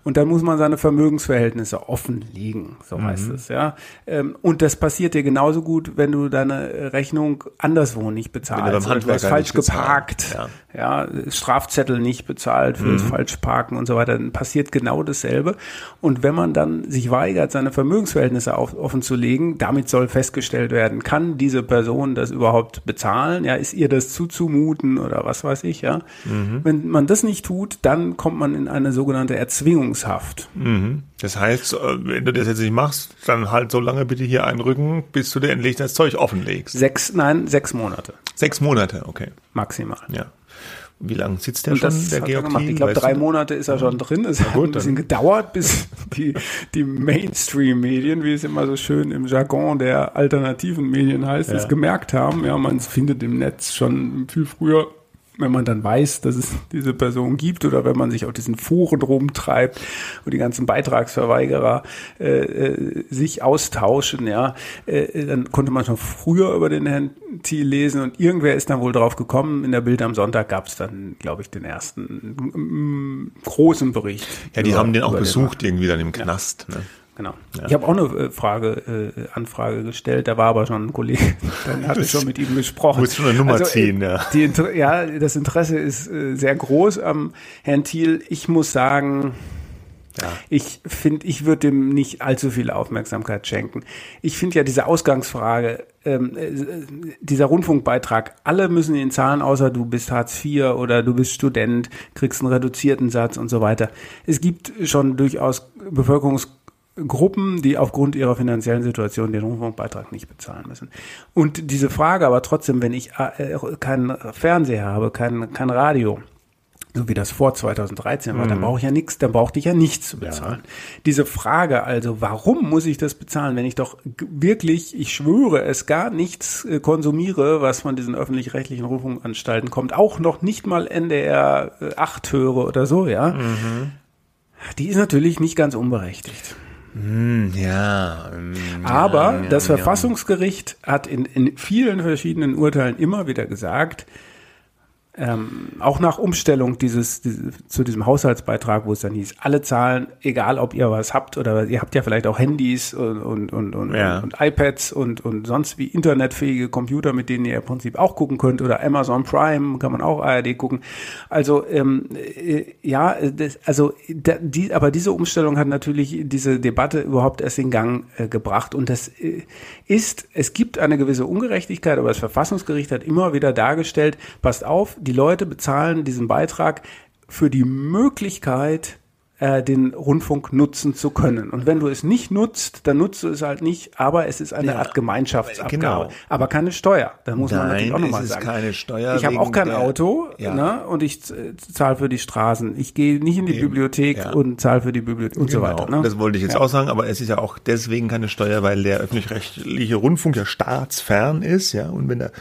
Und dann muss man seine Vermögensverhältnisse offenlegen, so mhm. heißt es, ja. Ähm, und das passiert dir genauso gut, wenn du deine Rechnung anderswo nicht bezahlst. Wenn du, hast falsch geparkt, ja. ja. Strafzettel nicht bezahlt fürs mhm. Falschparken und so weiter, dann passiert genau dasselbe. Und wenn man dann sich weigert, seine Vermögensverhältnisse auf, offen zu legen, damit soll festgestellt werden, kann diese Person das überhaupt bezahlen? Ja, ist ihr das zuzumuten oder was weiß ich, ja? Mhm. Wenn man das nicht tut, dann kommt man in eine sogenannte Erzwingung Bewährungshaft. Mhm. Das heißt, äh, wenn du das jetzt nicht machst, dann halt so lange bitte hier einrücken, bis du dir endlich das Zeug offenlegst. Sechs, nein, sechs Monate. Sechs Monate, okay. Maximal. Ja. Wie lange sitzt der Und schon, der Georg Thiel, Ich glaube, drei du? Monate ist er schon drin. Es hat ein bisschen gedauert, bis die, die Mainstream-Medien, wie es immer so schön im Jargon der alternativen Medien heißt, ja. es gemerkt haben. Ja, man findet im Netz schon viel früher wenn man dann weiß, dass es diese Person gibt oder wenn man sich auf diesen Foren rumtreibt, wo die ganzen Beitragsverweigerer äh, äh, sich austauschen, ja, äh, dann konnte man schon früher über den Herrn Thiel lesen und irgendwer ist dann wohl drauf gekommen. In der Bild am Sonntag gab es dann, glaube ich, den ersten mm, großen Bericht. Ja, die über, haben den auch besucht den irgendwie dann im Knast. Ja. Ne? Genau. Ja. Ich habe auch eine äh, Frage, äh, Anfrage gestellt, da war aber schon ein Kollege, dann hatte ich schon mit ihm gesprochen. Muss schon eine Nummer also, äh, ziehen, ja. Die, ja, das Interesse ist äh, sehr groß am Herrn Thiel. Ich muss sagen, ja. Ich finde, ich würde dem nicht allzu viel Aufmerksamkeit schenken. Ich finde ja diese Ausgangsfrage ähm, äh, dieser Rundfunkbeitrag, alle müssen ihn zahlen, außer du bist Hartz IV oder du bist Student, kriegst einen reduzierten Satz und so weiter. Es gibt schon durchaus Bevölkerungsgruppen, die aufgrund ihrer finanziellen Situation den Rundfunkbeitrag nicht bezahlen müssen. Und diese Frage aber trotzdem, wenn ich äh, keinen Fernseher habe, kein, kein Radio, so wie das vor 2013 war, mhm. dann brauche ich ja nichts, dann brauchte ich ja nichts zu bezahlen. Ja. Diese Frage also, warum muss ich das bezahlen, wenn ich doch wirklich, ich schwöre es, gar nichts äh, konsumiere, was von diesen öffentlich-rechtlichen Rundfunkanstalten kommt, auch noch nicht mal NDR 8 äh, höre oder so, ja, mhm. die ist natürlich nicht ganz unberechtigt. Hm, ja. Mm, Aber ja, das ja, Verfassungsgericht hat in, in vielen verschiedenen Urteilen immer wieder gesagt, ähm, auch nach Umstellung dieses, dieses, zu diesem Haushaltsbeitrag, wo es dann hieß, alle Zahlen, egal ob ihr was habt oder ihr habt ja vielleicht auch Handys und, und, und, und, ja. und iPads und, und sonst wie internetfähige Computer, mit denen ihr im Prinzip auch gucken könnt oder Amazon Prime kann man auch ARD gucken. Also ähm, äh, ja, das, also da, die, aber diese Umstellung hat natürlich diese Debatte überhaupt erst in Gang äh, gebracht und das äh, ist, es gibt eine gewisse Ungerechtigkeit, aber das Verfassungsgericht hat immer wieder dargestellt, passt auf, die Leute bezahlen diesen Beitrag für die Möglichkeit, äh, den Rundfunk nutzen zu können. Und wenn du es nicht nutzt, dann nutzt du es halt nicht, aber es ist eine ja, Art Gemeinschaftsabgabe. Genau. Aber keine Steuer. Da muss Nein, man natürlich auch nochmal sagen. keine Steuer. Ich habe auch kein der, Auto ja. ne, und ich zahle für die Straßen. Ich gehe nicht in die Eben, Bibliothek ja. und zahle für die Bibliothek und genau, so weiter. Ne? Das wollte ich jetzt auch sagen, aber es ist ja auch deswegen keine Steuer, weil der öffentlich-rechtliche Rundfunk ja staatsfern ist, ja. Und wenn er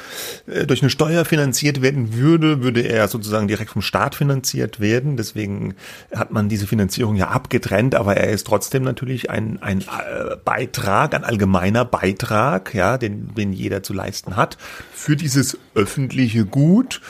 äh, durch eine Steuer finanziert werden würde, würde er sozusagen direkt vom Staat finanziert werden. Deswegen hat man diese Finanzierung Finanzierung ja abgetrennt, aber er ist trotzdem natürlich ein, ein äh, Beitrag, ein allgemeiner Beitrag, ja, den, den jeder zu leisten hat, für dieses öffentliche Gut,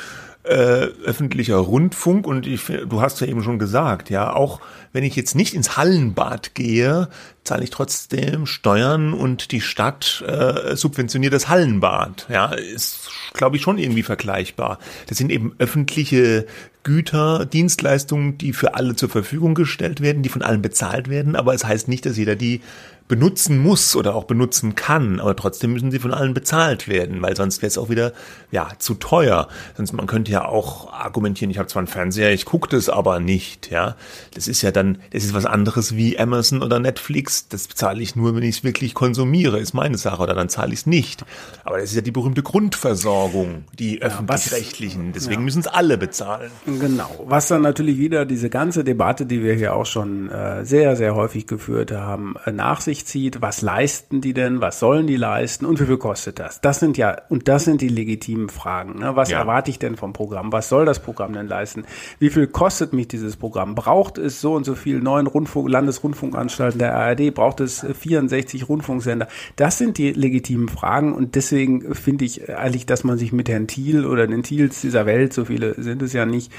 äh, öffentlicher Rundfunk und ich, du hast ja eben schon gesagt, ja, auch wenn ich jetzt nicht ins Hallenbad gehe, zahle ich trotzdem Steuern und die Stadt äh, subventioniert das Hallenbad. Ja, ist, glaube ich, schon irgendwie vergleichbar. Das sind eben öffentliche Güter, Dienstleistungen, die für alle zur Verfügung gestellt werden, die von allen bezahlt werden, aber es heißt nicht, dass jeder die benutzen muss oder auch benutzen kann, aber trotzdem müssen sie von allen bezahlt werden, weil sonst wäre es auch wieder ja zu teuer. Sonst man könnte ja auch argumentieren, ich habe zwar einen Fernseher, ich gucke das aber nicht, ja. Das ist ja dann, das ist was anderes wie Amazon oder Netflix, das zahle ich nur, wenn ich es wirklich konsumiere, ist meine Sache oder dann zahle ich es nicht. Aber das ist ja die berühmte Grundversorgung, die ja, öffentlich-rechtlichen, deswegen ja. müssen es alle bezahlen. Genau, was dann natürlich wieder diese ganze Debatte, die wir hier auch schon äh, sehr, sehr häufig geführt haben, äh, nach sich zieht, was leisten die denn, was sollen die leisten und wie viel kostet das? Das sind ja, und das sind die legitimen Fragen. Ne? Was ja. erwarte ich denn vom Programm? Was soll das Programm denn leisten? Wie viel kostet mich dieses Programm? Braucht es so und so viel neuen Rundfunk, Landesrundfunkanstalten der ARD? Braucht es 64 Rundfunksender? Das sind die legitimen Fragen und deswegen finde ich eigentlich, dass man sich mit Herrn Thiel oder den Thiels dieser Welt, so viele sind es ja nicht,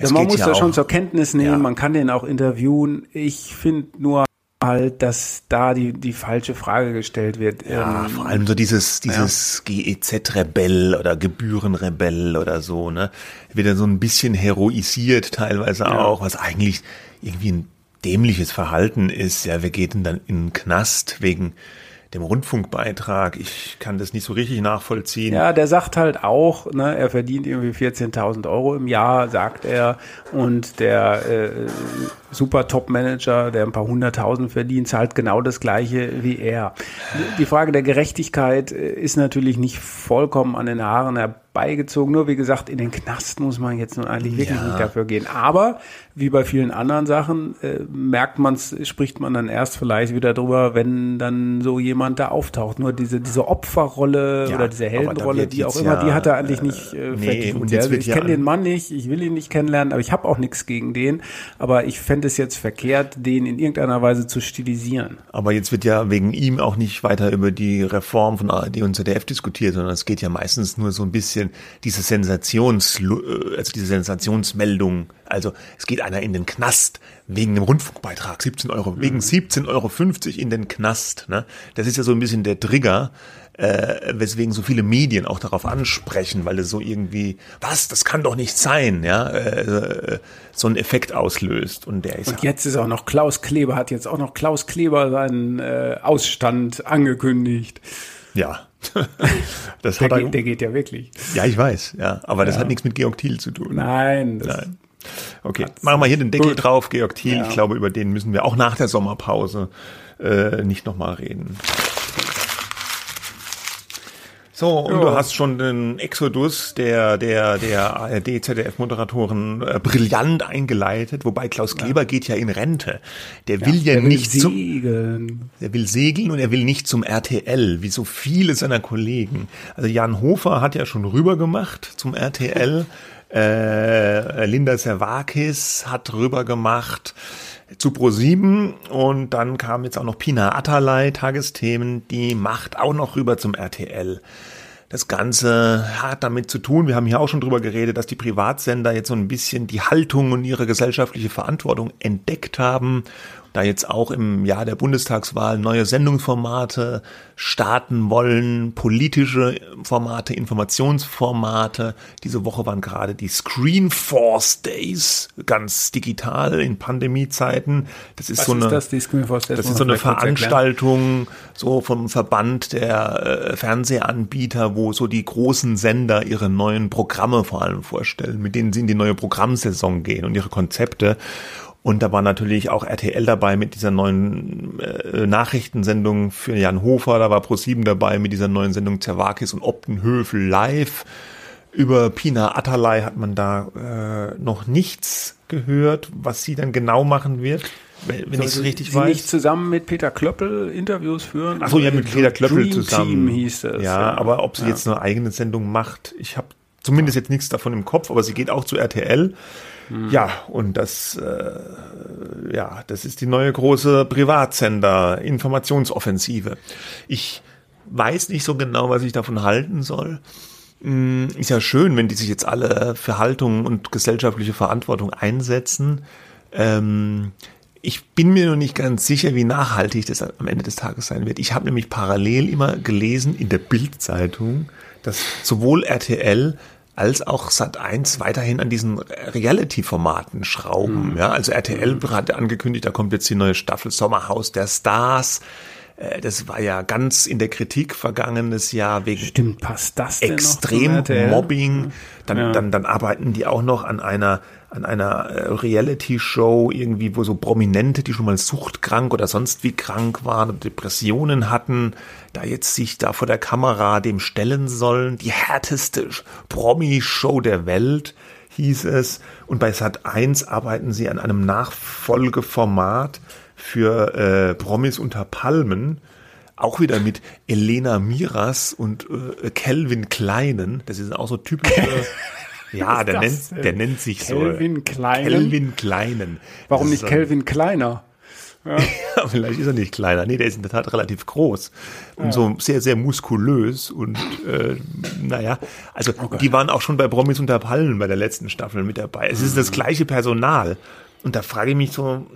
ja, man muss ja das schon zur Kenntnis nehmen, ja. man kann den auch interviewen. Ich finde nur, halt, dass da die, die falsche Frage gestellt wird. Ja, ähm, vor allem so dieses, dieses ja. GEZ-Rebell oder Gebührenrebell oder so, ne? Wird dann so ein bisschen heroisiert teilweise ja. auch, was eigentlich irgendwie ein dämliches Verhalten ist. Ja, wer geht denn dann in den Knast wegen dem Rundfunkbeitrag. Ich kann das nicht so richtig nachvollziehen. Ja, der sagt halt auch, ne, er verdient irgendwie 14.000 Euro im Jahr, sagt er. Und der äh, super Top-Manager, der ein paar hunderttausend verdient, zahlt genau das Gleiche wie er. Die Frage der Gerechtigkeit äh, ist natürlich nicht vollkommen an den Haaren beigezogen. Nur wie gesagt, in den Knast muss man jetzt nun eigentlich wirklich ja. nicht dafür gehen. Aber wie bei vielen anderen Sachen äh, merkt man es, spricht man dann erst vielleicht wieder drüber, wenn dann so jemand da auftaucht. Nur diese diese Opferrolle ja, oder diese Heldenrolle, die auch immer, ja, die hat er eigentlich äh, nicht äh, nee, jetzt also ich kenne den Mann nicht, ich will ihn nicht kennenlernen, aber ich habe auch nichts gegen den. Aber ich fände es jetzt verkehrt, den in irgendeiner Weise zu stilisieren. Aber jetzt wird ja wegen ihm auch nicht weiter über die Reform von ARD und ZDF diskutiert, sondern es geht ja meistens nur so ein bisschen diese Sensations, äh, also diese Sensationsmeldung. Also es geht einer in den Knast wegen dem Rundfunkbeitrag, 17 Euro, wegen 17,50 mhm. Euro in den Knast. Ne? Das ist ja so ein bisschen der Trigger, äh, weswegen so viele Medien auch darauf ansprechen, weil es so irgendwie, was, das kann doch nicht sein, ja, äh, so einen Effekt auslöst. Und der ist Und jetzt ist auch noch Klaus Kleber, hat jetzt auch noch Klaus Kleber seinen äh, Ausstand angekündigt. Ja. das der, hat geht, der geht ja wirklich. Ja, ich weiß, ja. Aber ja. das hat nichts mit Georg Thiel zu tun. Nein. Nein. Okay, machen wir hier den Deckel Gut. drauf, Georg Thiel. Ja. Ich glaube, über den müssen wir auch nach der Sommerpause äh, nicht nochmal reden. So, und ja. du hast schon den Exodus der, der, der ARD-ZDF-Moderatoren äh, brillant eingeleitet, wobei Klaus Kleber ja. geht ja in Rente. Der will ja der nicht will zum, der will segeln und er will nicht zum RTL, wie so viele seiner Kollegen. Also Jan Hofer hat ja schon rüber gemacht zum RTL. Äh, Linda Servakis hat rüber gemacht zu Pro7 und dann kam jetzt auch noch Pina Atalay, Tagesthemen, die macht auch noch rüber zum RTL. Das Ganze hat damit zu tun, wir haben hier auch schon drüber geredet, dass die Privatsender jetzt so ein bisschen die Haltung und ihre gesellschaftliche Verantwortung entdeckt haben da jetzt auch im Jahr der Bundestagswahl neue Sendungsformate starten wollen, politische Formate, Informationsformate. Diese Woche waren gerade die Screenforce Days, ganz digital in Pandemiezeiten. Das ist Was so eine, ist das, die Screenforce Days? Das ist so eine Veranstaltung, so vom Verband der äh, Fernsehanbieter, wo so die großen Sender ihre neuen Programme vor allem vorstellen, mit denen sie in die neue Programmsaison gehen und ihre Konzepte. Und da war natürlich auch RTL dabei mit dieser neuen äh, Nachrichtensendung für Jan Hofer, da war ProSieben dabei mit dieser neuen Sendung Zerwakis und Optenhöfel live. Über Pina Atalay hat man da äh, noch nichts gehört, was sie dann genau machen wird. Wenn, wenn ich es richtig sie weiß. nicht zusammen mit Peter Klöppel Interviews führen? Achso, ja, mit Peter Klöppel Dream zusammen. Team hieß es. Ja, ja. aber ob sie ja. jetzt eine eigene Sendung macht, ich habe zumindest jetzt nichts davon im Kopf, aber sie geht auch zu RTL. Ja, und das, äh, ja, das ist die neue große Privatsender-Informationsoffensive. Ich weiß nicht so genau, was ich davon halten soll. Hm, ist ja schön, wenn die sich jetzt alle für Haltung und gesellschaftliche Verantwortung einsetzen. Ähm, ich bin mir noch nicht ganz sicher, wie nachhaltig das am Ende des Tages sein wird. Ich habe nämlich parallel immer gelesen in der Bild-Zeitung, dass sowohl RTL als auch Sat1 weiterhin an diesen Reality-Formaten schrauben. Mhm. Ja, also RTL mhm. hat angekündigt, da kommt jetzt die neue Staffel Sommerhaus der Stars. Äh, das war ja ganz in der Kritik vergangenes Jahr wegen Stimmt, extrem Mobbing. Dann, ja. dann, dann arbeiten die auch noch an einer an einer äh, Reality-Show irgendwie, wo so Prominente, die schon mal suchtkrank oder sonst wie krank waren oder Depressionen hatten, da jetzt sich da vor der Kamera dem stellen sollen. Die härteste Promi-Show der Welt hieß es. Und bei Sat 1 arbeiten sie an einem Nachfolgeformat für äh, Promis unter Palmen. Auch wieder mit Elena Miras und äh, Kelvin Kleinen. Das ist auch so typische Ja, der nennt, der nennt sich Kelvin so. Kleinen. Kelvin Kleinen. Warum nicht Kelvin Kleiner? Ja. vielleicht ist er nicht kleiner. Nee, der ist in der Tat relativ groß und ja. so sehr, sehr muskulös und äh, naja, also okay. die waren auch schon bei Promis unter Palmen bei der letzten Staffel mit dabei. Es ist das mhm. gleiche Personal. Und da frage ich mich so,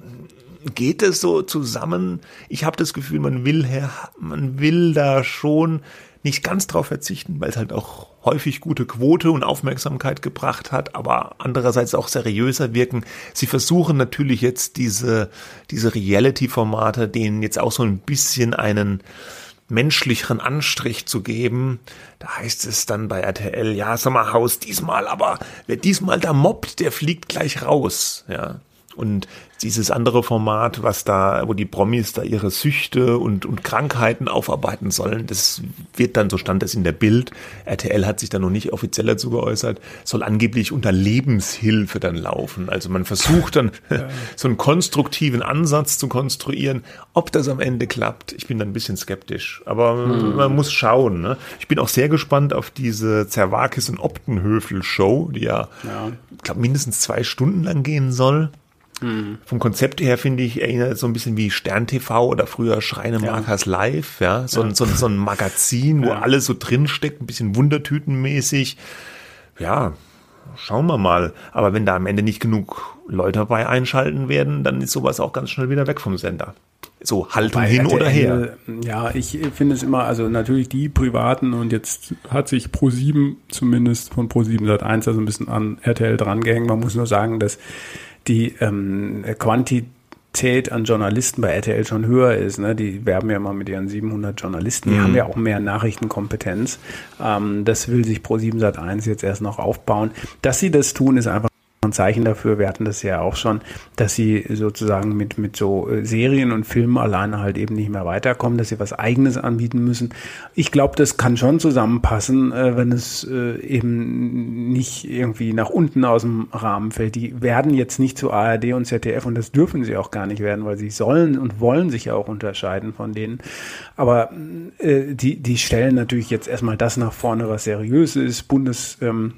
geht es so zusammen? Ich habe das Gefühl, man will her, man will da schon nicht ganz drauf verzichten, weil es halt auch häufig gute Quote und Aufmerksamkeit gebracht hat, aber andererseits auch seriöser wirken. Sie versuchen natürlich jetzt diese, diese Reality-Formate, denen jetzt auch so ein bisschen einen menschlicheren Anstrich zu geben. Da heißt es dann bei RTL, ja, Sommerhaus diesmal, aber wer diesmal da mobbt, der fliegt gleich raus, ja. Und dieses andere Format, was da, wo die Promis da ihre Süchte und, und Krankheiten aufarbeiten sollen, das wird dann, so stand es in der Bild, RTL hat sich da noch nicht offiziell dazu geäußert, soll angeblich unter Lebenshilfe dann laufen. Also man versucht dann so einen konstruktiven Ansatz zu konstruieren. Ob das am Ende klappt, ich bin da ein bisschen skeptisch. Aber hm. man muss schauen. Ne? Ich bin auch sehr gespannt auf diese Zerwakis und Optenhöfel Show, die ja, ja. ich glaube, mindestens zwei Stunden lang gehen soll. Mhm. Vom Konzept her finde ich, erinnert so ein bisschen wie Stern TV oder früher Schreine Markers ja. Live, ja. So, ja. So, so, ein Magazin, wo ja. alles so drinsteckt, ein bisschen Wundertütenmäßig. Ja, schauen wir mal. Aber wenn da am Ende nicht genug Leute dabei einschalten werden, dann ist sowas auch ganz schnell wieder weg vom Sender. So Haltung Wobei hin oder her. Ja, ich finde es immer, also natürlich die Privaten und jetzt hat sich Pro7 zumindest von Pro7 seit 1 also ein bisschen an RTL drangehängt. Man muss nur sagen, dass die ähm, Quantität an Journalisten bei RTL schon höher ist. Ne? Die werben ja mal mit ihren 700 Journalisten. Die mhm. haben ja auch mehr Nachrichtenkompetenz. Ähm, das will sich Pro7 Sat1 jetzt erst noch aufbauen. Dass sie das tun, ist einfach ein Zeichen dafür, wir hatten das ja auch schon, dass sie sozusagen mit, mit so äh, Serien und Filmen alleine halt eben nicht mehr weiterkommen, dass sie was eigenes anbieten müssen. Ich glaube, das kann schon zusammenpassen, äh, wenn es äh, eben nicht irgendwie nach unten aus dem Rahmen fällt. Die werden jetzt nicht zu ARD und ZDF und das dürfen sie auch gar nicht werden, weil sie sollen und wollen sich ja auch unterscheiden von denen. Aber die, die stellen natürlich jetzt erstmal das nach vorne, was seriös ist. Bundes, ähm,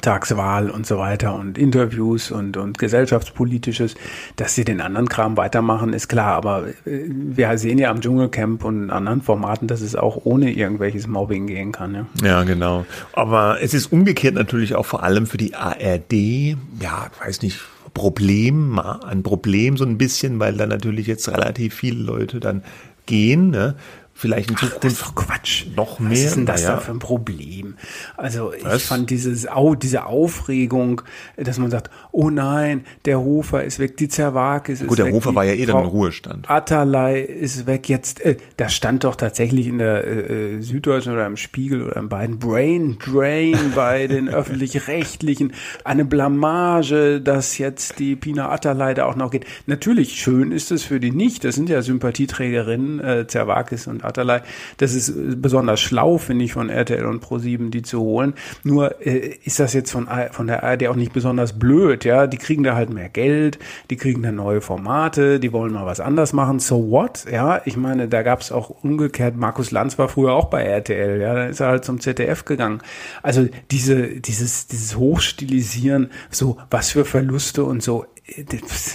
Tagswahl und so weiter und Interviews und, und gesellschaftspolitisches, dass sie den anderen Kram weitermachen, ist klar. Aber äh, wir sehen ja am Dschungelcamp und anderen Formaten, dass es auch ohne irgendwelches Mobbing gehen kann. Ja, ja genau. Aber es ist umgekehrt natürlich auch vor allem für die ARD, ja, weiß nicht, Problem, ein Problem so ein bisschen, weil da natürlich jetzt relativ viele Leute dann gehen. Ne? Vielleicht in Zukunft Ach, das ist doch Quatsch. noch mehr. Was ist denn das naja. da für ein Problem? Also Was? ich fand dieses, diese Aufregung, dass man sagt, oh nein, der Hofer ist weg, die Zerwakis ist Gut, der weg. Hofer war ja eh dann im Ruhestand. Atalay ist weg. Jetzt, äh, da stand doch tatsächlich in der äh, äh Süddeutschen oder im Spiegel oder in beiden Brain Drain bei den öffentlich-rechtlichen. Eine Blamage, dass jetzt die Pina Atalay da auch noch geht. Natürlich, schön ist es für die nicht. Das sind ja Sympathieträgerinnen, äh, Zerwakis und Atalay. Das ist besonders schlau, finde ich, von RTL und Pro7, die zu holen. Nur äh, ist das jetzt von, von der ARD auch nicht besonders blöd, ja. Die kriegen da halt mehr Geld, die kriegen da neue Formate, die wollen mal was anders machen. So what? Ja, ich meine, da gab es auch umgekehrt, Markus Lanz war früher auch bei RTL, ja, da ist er halt zum ZDF gegangen. Also diese, dieses, dieses Hochstilisieren, so was für Verluste und so,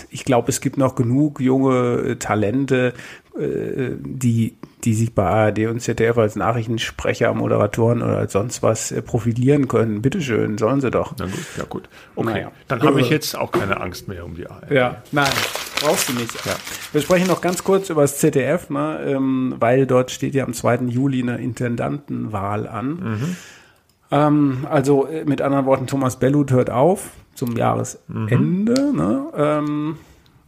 ich glaube, es gibt noch genug junge Talente, die, die sich bei ARD und ZDF als Nachrichtensprecher, Moderatoren oder als sonst was äh, profilieren können. Bitteschön, sollen sie doch. Na gut, ja gut. Okay, naja. dann habe ich jetzt auch keine Angst mehr um die ARD. Ja, nein, brauchst du nicht. Ja. Wir sprechen noch ganz kurz über das ZDF, ne, ähm, weil dort steht ja am 2. Juli eine Intendantenwahl an. Mhm. Ähm, also äh, mit anderen Worten, Thomas Bellut hört auf zum Jahresende. Mhm. Ne? Ähm,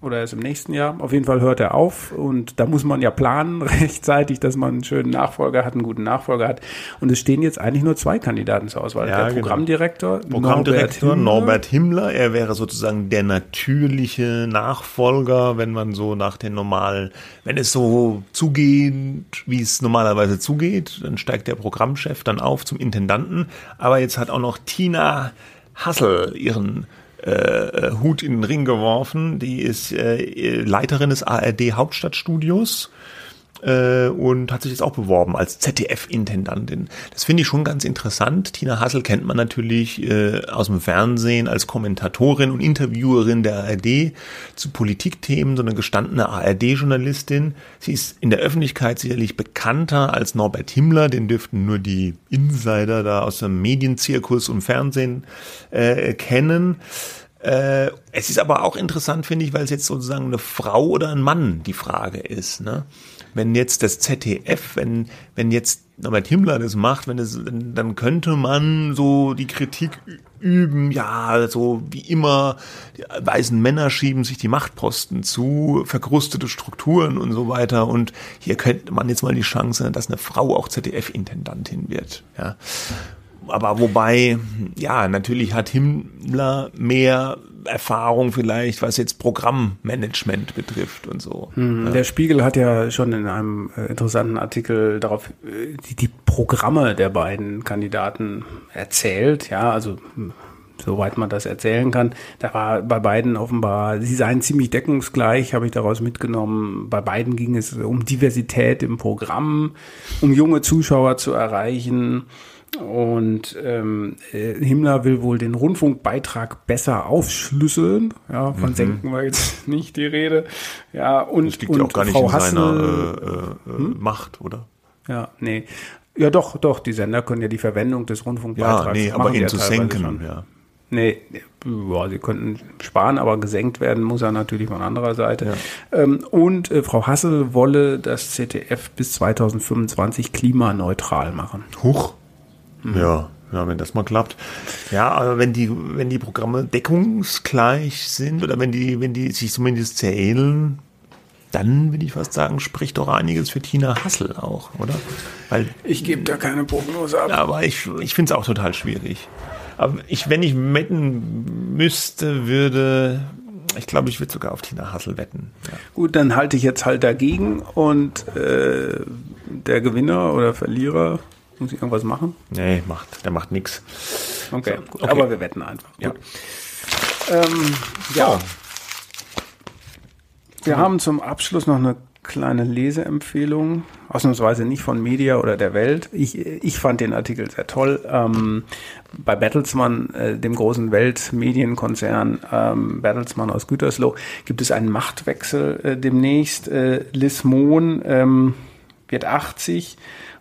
oder erst im nächsten Jahr. Auf jeden Fall hört er auf und da muss man ja planen rechtzeitig, dass man einen schönen Nachfolger hat, einen guten Nachfolger hat. Und es stehen jetzt eigentlich nur zwei Kandidaten zur Auswahl. Ja, der genau. Programmdirektor, Programmdirektor Norbert Himmler. Norbert Himmler. Er wäre sozusagen der natürliche Nachfolger, wenn man so nach den normalen, wenn es so zugeht, wie es normalerweise zugeht, dann steigt der Programmchef dann auf zum Intendanten. Aber jetzt hat auch noch Tina Hassel ihren äh, Hut in den Ring geworfen. Die ist äh, Leiterin des ARD Hauptstadtstudios äh, und hat sich jetzt auch beworben als ZDF-Intendantin. Das finde ich schon ganz interessant. Tina Hassel kennt man natürlich äh, aus dem Fernsehen als Kommentatorin und Interviewerin der ARD zu Politikthemen, so eine gestandene ARD-Journalistin. Sie ist in der Öffentlichkeit sicherlich bekannter als Norbert Himmler, den dürften nur die Insider da aus dem Medienzirkus und Fernsehen äh, kennen. Äh, es ist aber auch interessant, finde ich, weil es jetzt sozusagen eine Frau oder ein Mann die Frage ist. Ne? wenn jetzt das ZDF, wenn, wenn jetzt Norbert Himmler das macht, wenn es, dann könnte man so die Kritik üben, ja, so wie immer, die weißen Männer schieben sich die Machtposten zu, verkrustete Strukturen und so weiter. Und hier könnte man jetzt mal die Chance, dass eine Frau auch ZDF-Intendantin wird. Ja. Aber wobei, ja, natürlich hat Himmler mehr Erfahrung vielleicht, was jetzt Programmmanagement betrifft und so. Hm, ja. Der Spiegel hat ja schon in einem äh, interessanten Artikel darauf äh, die, die Programme der beiden Kandidaten erzählt. Ja, also hm, soweit man das erzählen kann. Da war bei beiden offenbar, sie seien ziemlich deckungsgleich, habe ich daraus mitgenommen. Bei beiden ging es um Diversität im Programm, um junge Zuschauer zu erreichen. Und ähm, äh, Himmler will wohl den Rundfunkbeitrag besser aufschlüsseln. Ja, von mhm. senken war jetzt nicht die Rede. Ja, und, das liegt und ja auch gar nicht Frau in Hassel, seiner äh, äh, hm? Macht, oder? Ja, nee. Ja, doch, doch, die Sender können ja die Verwendung des Rundfunkbeitrags ja, nee, aber ihn ja zu senken, schon. ja. Nee, ja, sie könnten sparen, aber gesenkt werden muss er natürlich von anderer Seite. Ja. Ähm, und äh, Frau Hassel wolle das ZDF bis 2025 klimaneutral machen. Huch. Ja, Ja, wenn das mal klappt. Ja, aber wenn die, wenn die Programme deckungsgleich sind oder wenn die, wenn die sich zumindest sehr ähneln, dann würde ich fast sagen, spricht doch einiges für Tina Hassel auch, oder? Weil ich gebe da keine Prognose ab. Aber ich, ich finde es auch total schwierig. Aber ich, wenn ich wetten müsste, würde ich glaube, ich würde sogar auf Tina Hassel wetten. Ja. Gut, dann halte ich jetzt halt dagegen und äh, der Gewinner oder Verlierer muss ich irgendwas machen? Nee, macht, der macht nichts. Okay, so, okay, aber wir wetten einfach. Ja. Ähm, ja. Wir haben zum Abschluss noch eine kleine Leseempfehlung, ausnahmsweise nicht von Media oder der Welt. Ich, ich fand den Artikel sehr toll. Ähm, bei Bertelsmann, äh, dem großen Weltmedienkonzern ähm, Bertelsmann aus Gütersloh, gibt es einen Machtwechsel äh, demnächst. Äh, Liz Mohn ähm, wird 80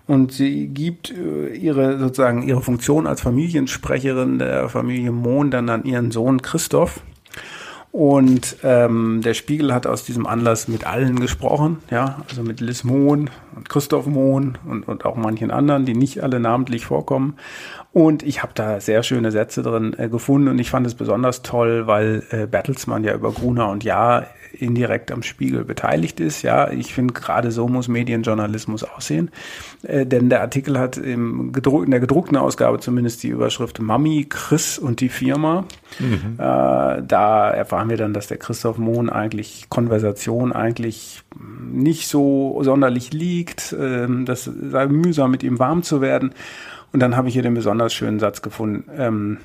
und sie gibt äh, ihre sozusagen ihre Funktion als Familiensprecherin der Familie Mohn dann an ihren Sohn Christoph. Und ähm, der Spiegel hat aus diesem Anlass mit allen gesprochen, ja, also mit Liz Mohn und Christoph Mohn und, und auch manchen anderen, die nicht alle namentlich vorkommen. Und ich habe da sehr schöne Sätze drin äh, gefunden und ich fand es besonders toll, weil äh, Bertelsmann ja über Gruner und Ja indirekt am Spiegel beteiligt ist. Ja, ich finde gerade so muss Medienjournalismus aussehen, äh, denn der Artikel hat im gedruck, in der gedruckten Ausgabe zumindest die Überschrift Mami, Chris und die Firma. Mhm. Äh, da erfahren wir dann, dass der Christoph Mohn eigentlich Konversation eigentlich nicht so sonderlich liegt, äh, das sei mühsam mit ihm warm zu werden. Und dann habe ich hier den besonders schönen Satz gefunden. Ähm,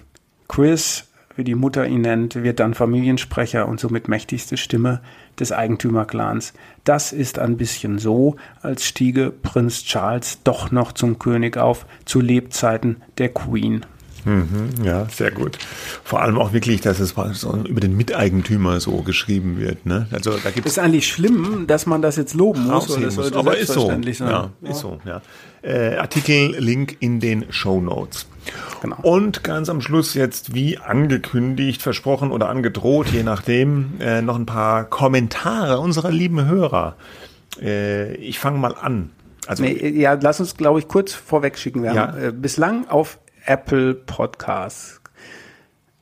Chris wie die Mutter ihn nennt, wird dann Familiensprecher und somit mächtigste Stimme des Eigentümerclans. Das ist ein bisschen so, als stiege Prinz Charles doch noch zum König auf, zu Lebzeiten der Queen. Mhm, ja, sehr gut. Vor allem auch wirklich, dass es über den Miteigentümer so geschrieben wird. Ne? Also da gibt es eigentlich schlimm, dass man das jetzt loben muss. Oder muss. Aber ist so. Sein. Ja, ja, ist so. Ja. Äh, Artikel, Link in den Show Notes. Genau. Und ganz am Schluss jetzt, wie angekündigt, versprochen oder angedroht, je nachdem, äh, noch ein paar Kommentare unserer lieben Hörer. Äh, ich fange mal an. Also, nee, ja, lass uns, glaube ich, kurz vorweg schicken. Wir ja. haben äh, bislang auf Apple Podcasts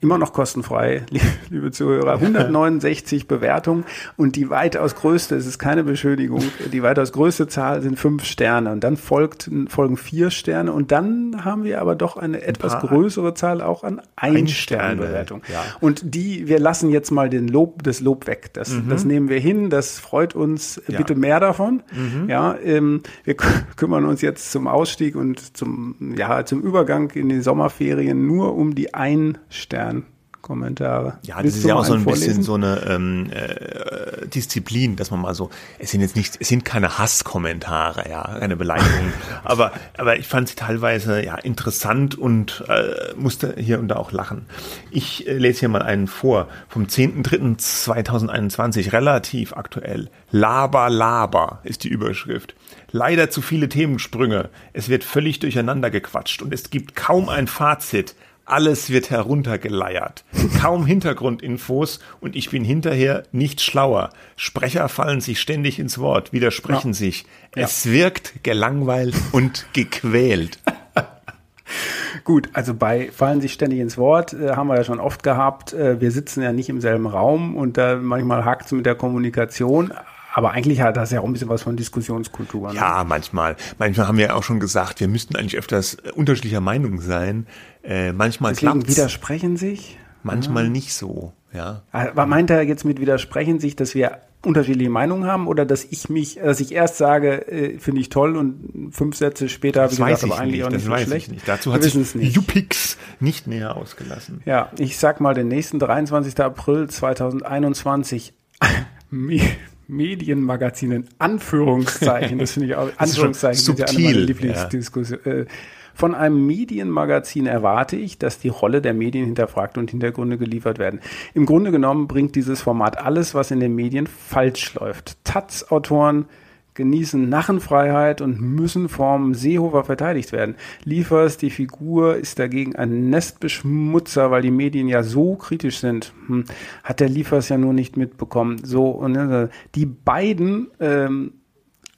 immer noch kostenfrei, liebe Zuhörer. 169 Bewertungen und die weitaus größte, es ist keine Beschönigung, die weitaus größte Zahl sind fünf Sterne und dann folgt, folgen vier Sterne und dann haben wir aber doch eine etwas größere Zahl auch an Ein-Sterne-Bewertungen. Ja. Und die, wir lassen jetzt mal den Lob, das Lob weg. Das, mhm. das nehmen wir hin, das freut uns. Ja. Bitte mehr davon. Mhm. Ja, ähm, wir kümmern uns jetzt zum Ausstieg und zum, ja, zum Übergang in die Sommerferien nur um die Ein-Sterne Kommentare. Ja, das ist ja auch so ein vorlesen? bisschen so eine ähm, äh, Disziplin, dass man mal so, es sind jetzt nicht, es sind keine Hasskommentare, ja, keine Beleidigungen, aber, aber ich fand sie teilweise ja interessant und äh, musste hier und da auch lachen. Ich äh, lese hier mal einen vor, vom 10.3.2021, relativ aktuell. Laber, Laber ist die Überschrift. Leider zu viele Themensprünge. Es wird völlig durcheinander gequatscht und es gibt kaum ein Fazit. Alles wird heruntergeleiert. Kaum Hintergrundinfos und ich bin hinterher nicht schlauer. Sprecher fallen sich ständig ins Wort, widersprechen ja. sich. Es ja. wirkt gelangweilt und gequält. Gut, also bei fallen sich ständig ins Wort, äh, haben wir ja schon oft gehabt. Äh, wir sitzen ja nicht im selben Raum und da manchmal hakt es mit der Kommunikation. Aber eigentlich hat das ja auch ein bisschen was von Diskussionskultur. Ne? Ja, manchmal. Manchmal haben wir auch schon gesagt, wir müssten eigentlich öfters äh, unterschiedlicher Meinung sein. Äh, manchmal Deswegen widersprechen sich? Manchmal ja. nicht so, ja. Aber meint er jetzt mit widersprechen sich, dass wir unterschiedliche Meinungen haben oder dass ich mich, dass ich erst sage, äh, finde ich toll und fünf Sätze später habe ich gesagt, aber eigentlich nicht, auch nicht so schlecht. Nicht. Dazu hat sich Jupix nicht näher ausgelassen. Ja, ich sag mal den nächsten 23. April 2021. Medienmagazinen, Anführungszeichen, das finde ich auch, Anführungszeichen, ist ja eine meiner Lieblingsdiskussionen. Ja. Äh, von einem Medienmagazin erwarte ich, dass die Rolle der Medien hinterfragt und Hintergründe geliefert werden. Im Grunde genommen bringt dieses Format alles, was in den Medien falsch läuft. Taz-Autoren, genießen Narrenfreiheit und müssen vom Seehofer verteidigt werden. Liefers, die Figur, ist dagegen ein Nestbeschmutzer, weil die Medien ja so kritisch sind. Hm. Hat der Liefers ja nur nicht mitbekommen. So, und äh, die beiden ähm,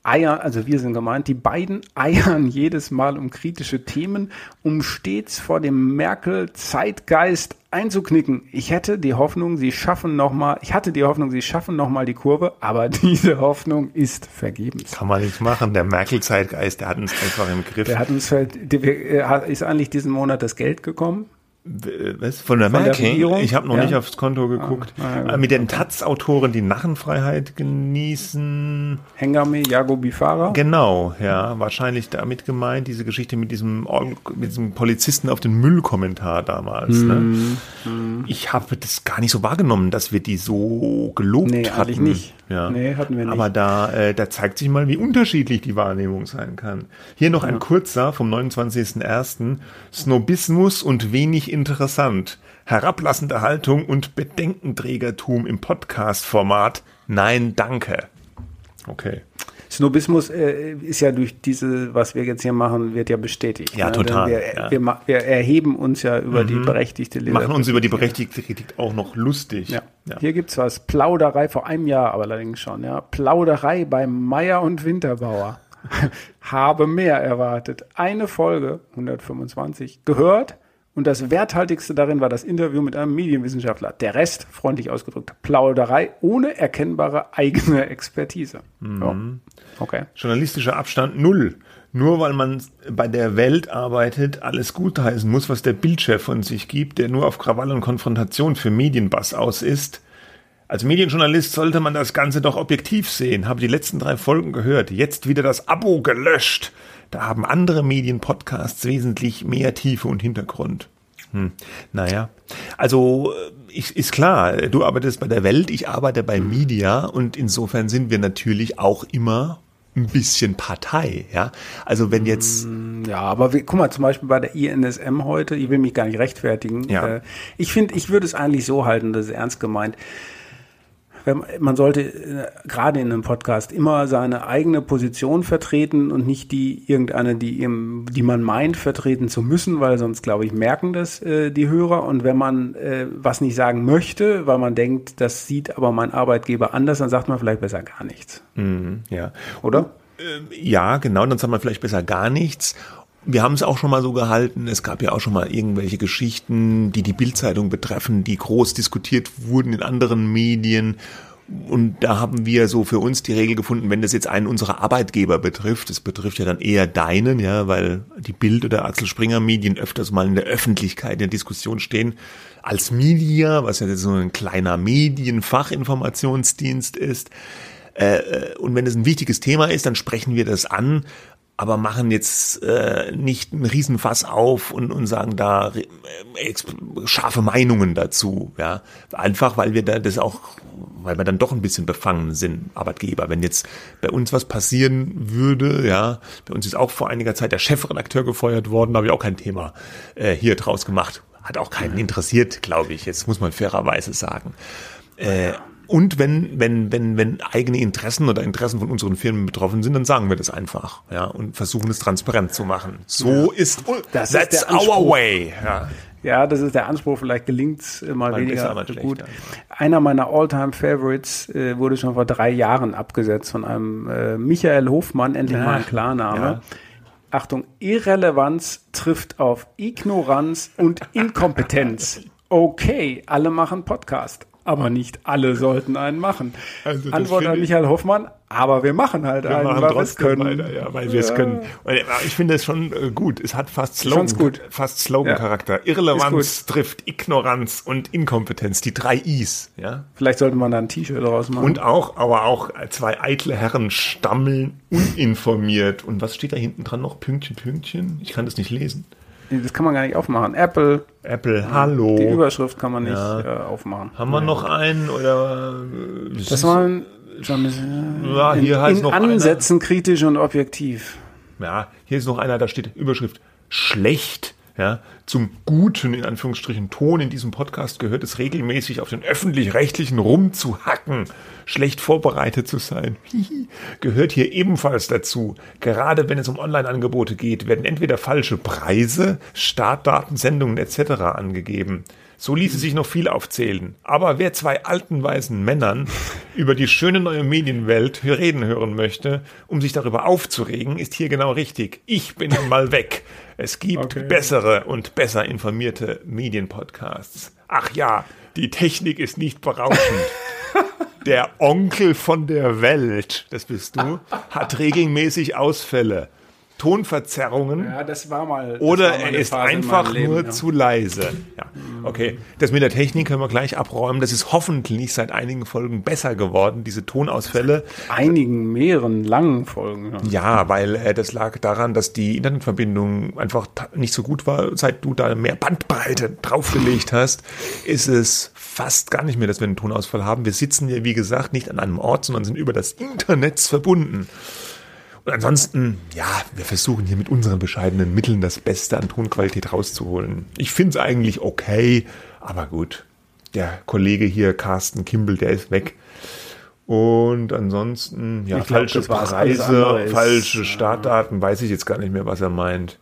eiern, also wir sind gemeint, die beiden eiern jedes Mal um kritische Themen, um stets vor dem Merkel-Zeitgeist einzuknicken. Ich hätte die Hoffnung, sie schaffen nochmal, ich hatte die Hoffnung, sie schaffen nochmal die Kurve, aber diese Hoffnung ist vergebens. Kann man nicht machen. Der Merkel-Zeitgeist, der hat uns einfach im Griff. Der hat uns, der, ist eigentlich diesen Monat das Geld gekommen? Was? Von der, Von der Regierung? Ich habe noch ja. nicht aufs Konto geguckt. Ah, ah, Mit den Taz-Autoren, die Narrenfreiheit genießen. Hengame, Jago Bifara. Genau, ja. Wahrscheinlich damit gemeint, diese Geschichte mit diesem, mit diesem Polizisten auf den Müllkommentar damals. Mm, ne? mm. Ich habe das gar nicht so wahrgenommen, dass wir die so gelobt nee, hatten. Eigentlich nicht. Ja. Nee, hatten wir nicht. Aber da, äh, da zeigt sich mal, wie unterschiedlich die Wahrnehmung sein kann. Hier noch ja. ein kurzer vom 29.01. Snobismus und wenig interessant. Herablassende Haltung und Bedenkenträgertum im Podcast-Format. Nein, danke. Okay. Snobismus äh, ist ja durch diese, was wir jetzt hier machen, wird ja bestätigt. Ja, ne? total. Wir, ja. Wir, wir, erheben uns ja über mhm. die berechtigte Leser. Machen uns über die berechtigte Kritik auch noch lustig. Ja. ja. Hier gibt's was. Plauderei vor einem Jahr, aber allerdings schon. Ja. Plauderei bei Meier und Winterbauer. Habe mehr erwartet. Eine Folge, 125, gehört und das Werthaltigste darin war das Interview mit einem Medienwissenschaftler. Der Rest, freundlich ausgedrückt, Plauderei ohne erkennbare eigene Expertise. Mhm. Ja. Okay. Journalistischer Abstand null. Nur weil man bei der Welt arbeitet, alles gutheißen muss, was der Bildchef von sich gibt, der nur auf Krawall und Konfrontation für Medienbass aus ist. Als Medienjournalist sollte man das Ganze doch objektiv sehen. Habe die letzten drei Folgen gehört. Jetzt wieder das Abo gelöscht. Da haben andere Medienpodcasts wesentlich mehr Tiefe und Hintergrund. Hm. Naja, also ich, ist klar, du arbeitest bei der Welt, ich arbeite bei Media und insofern sind wir natürlich auch immer ein bisschen Partei, ja. Also wenn jetzt hm, ja, aber wie, guck mal, zum Beispiel bei der INSM heute, ich will mich gar nicht rechtfertigen. Ja. Äh, ich finde, ich würde es eigentlich so halten, das ist ernst gemeint man sollte äh, gerade in einem Podcast immer seine eigene Position vertreten und nicht die irgendeine, die ihm, die man meint, vertreten zu müssen, weil sonst, glaube ich, merken das äh, die Hörer. Und wenn man äh, was nicht sagen möchte, weil man denkt, das sieht aber mein Arbeitgeber anders, dann sagt man vielleicht besser gar nichts. Mhm, ja. Oder? Ja, genau, dann sagt man vielleicht besser gar nichts. Wir haben es auch schon mal so gehalten. Es gab ja auch schon mal irgendwelche Geschichten, die die Bildzeitung betreffen, die groß diskutiert wurden in anderen Medien. Und da haben wir so für uns die Regel gefunden, wenn das jetzt einen unserer Arbeitgeber betrifft, das betrifft ja dann eher deinen, ja, weil die Bild oder Axel Springer Medien öfters mal in der Öffentlichkeit in der Diskussion stehen, als Media, was ja so ein kleiner Medienfachinformationsdienst ist. Äh, äh, und wenn es ein wichtiges Thema ist, dann sprechen wir das an aber machen jetzt äh, nicht einen Riesenfass auf und, und sagen da äh, scharfe Meinungen dazu. Ja, einfach weil wir da das auch, weil wir dann doch ein bisschen befangen sind, Arbeitgeber. Wenn jetzt bei uns was passieren würde, ja, bei uns ist auch vor einiger Zeit der Chefredakteur gefeuert worden, habe ich auch kein Thema äh, hier draus gemacht. Hat auch keinen interessiert, glaube ich. Jetzt muss man fairerweise sagen. Äh, und wenn, wenn, wenn, wenn eigene Interessen oder Interessen von unseren Firmen betroffen sind, dann sagen wir das einfach, ja, und versuchen es transparent zu machen. So ja. ist, das that's ist our way. Ja. ja, das ist der Anspruch. Vielleicht gelingt es mal, mal weniger besser, gut. Einer meiner Alltime favorites äh, wurde schon vor drei Jahren abgesetzt von einem äh, Michael Hofmann, endlich ja. mal ein Klarname. Ja. Achtung, Irrelevanz trifft auf Ignoranz und Inkompetenz. Okay, alle machen Podcast aber nicht alle sollten einen machen. Also Antwort an Michael Hoffmann, aber wir machen halt wir einen, machen weil wir es können. Weiter, ja, weil wir es können. Ich finde es schon äh, gut. Es hat fast Slogan, gut. fast Slogan-Charakter. Ja. Irrelevanz trifft Ignoranz und Inkompetenz, die drei Is. Ja? Vielleicht sollte man da ein T-Shirt draus machen. Und auch, aber auch zwei eitle Herren stammeln uninformiert. Und was steht da hinten dran noch? Pünktchen, Pünktchen? Ich kann das nicht lesen. Das kann man gar nicht aufmachen. Apple. Apple, hallo. Die Überschrift kann man nicht ja. äh, aufmachen. Haben wir noch einen oder? Das war ein, ja, hier in, heißt in noch Ansätzen einer. kritisch und objektiv. Ja, hier ist noch einer, da steht Überschrift schlecht ja, zum guten, in Anführungsstrichen, Ton in diesem Podcast gehört es regelmäßig auf den öffentlich-rechtlichen rumzuhacken, schlecht vorbereitet zu sein. gehört hier ebenfalls dazu. Gerade wenn es um Online-Angebote geht, werden entweder falsche Preise, Startdaten, Sendungen etc. angegeben. So ließe sich noch viel aufzählen. Aber wer zwei alten weißen Männern über die schöne neue Medienwelt reden hören möchte, um sich darüber aufzuregen, ist hier genau richtig. Ich bin mal weg. Es gibt okay. bessere und besser informierte Medienpodcasts. Ach ja, die Technik ist nicht berauschend. Der Onkel von der Welt, das bist du, hat regelmäßig Ausfälle. Tonverzerrungen. Ja, das war mal. Oder war er ist Phase einfach Leben, nur ja. zu leise. Ja. Okay, das mit der Technik können wir gleich abräumen. Das ist hoffentlich seit einigen Folgen besser geworden, diese Tonausfälle. Einigen, mehreren, langen Folgen. Ja, ja weil äh, das lag daran, dass die Internetverbindung einfach nicht so gut war. Seit du da mehr Bandbreite draufgelegt hast, ist es fast gar nicht mehr, dass wir einen Tonausfall haben. Wir sitzen ja, wie gesagt, nicht an einem Ort, sondern sind über das Internet verbunden. Und ansonsten, ja, wir versuchen hier mit unseren bescheidenen Mitteln das Beste an Tonqualität rauszuholen. Ich finde es eigentlich okay, aber gut. Der Kollege hier, Carsten Kimball, der ist weg. Und ansonsten, ja, glaub, falsche Preise, falsche Startdaten, weiß ich jetzt gar nicht mehr, was er meint.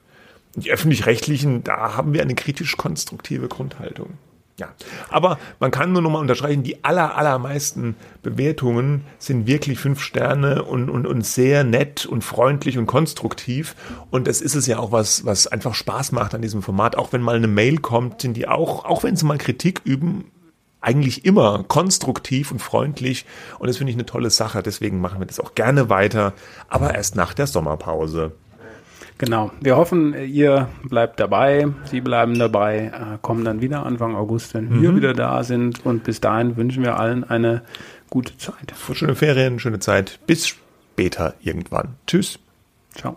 Die öffentlich-rechtlichen, da haben wir eine kritisch-konstruktive Grundhaltung. Ja, aber man kann nur nochmal unterstreichen, die aller, allermeisten Bewertungen sind wirklich fünf Sterne und, und, und sehr nett und freundlich und konstruktiv. Und das ist es ja auch, was, was einfach Spaß macht an diesem Format. Auch wenn mal eine Mail kommt, sind die auch, auch wenn sie mal Kritik üben, eigentlich immer konstruktiv und freundlich. Und das finde ich eine tolle Sache. Deswegen machen wir das auch gerne weiter, aber erst nach der Sommerpause. Genau. Wir hoffen, ihr bleibt dabei, Sie bleiben dabei, äh, kommen dann wieder Anfang August, wenn mhm. wir wieder da sind. Und bis dahin wünschen wir allen eine gute Zeit. Schöne Ferien, schöne Zeit. Bis später irgendwann. Tschüss. Ciao.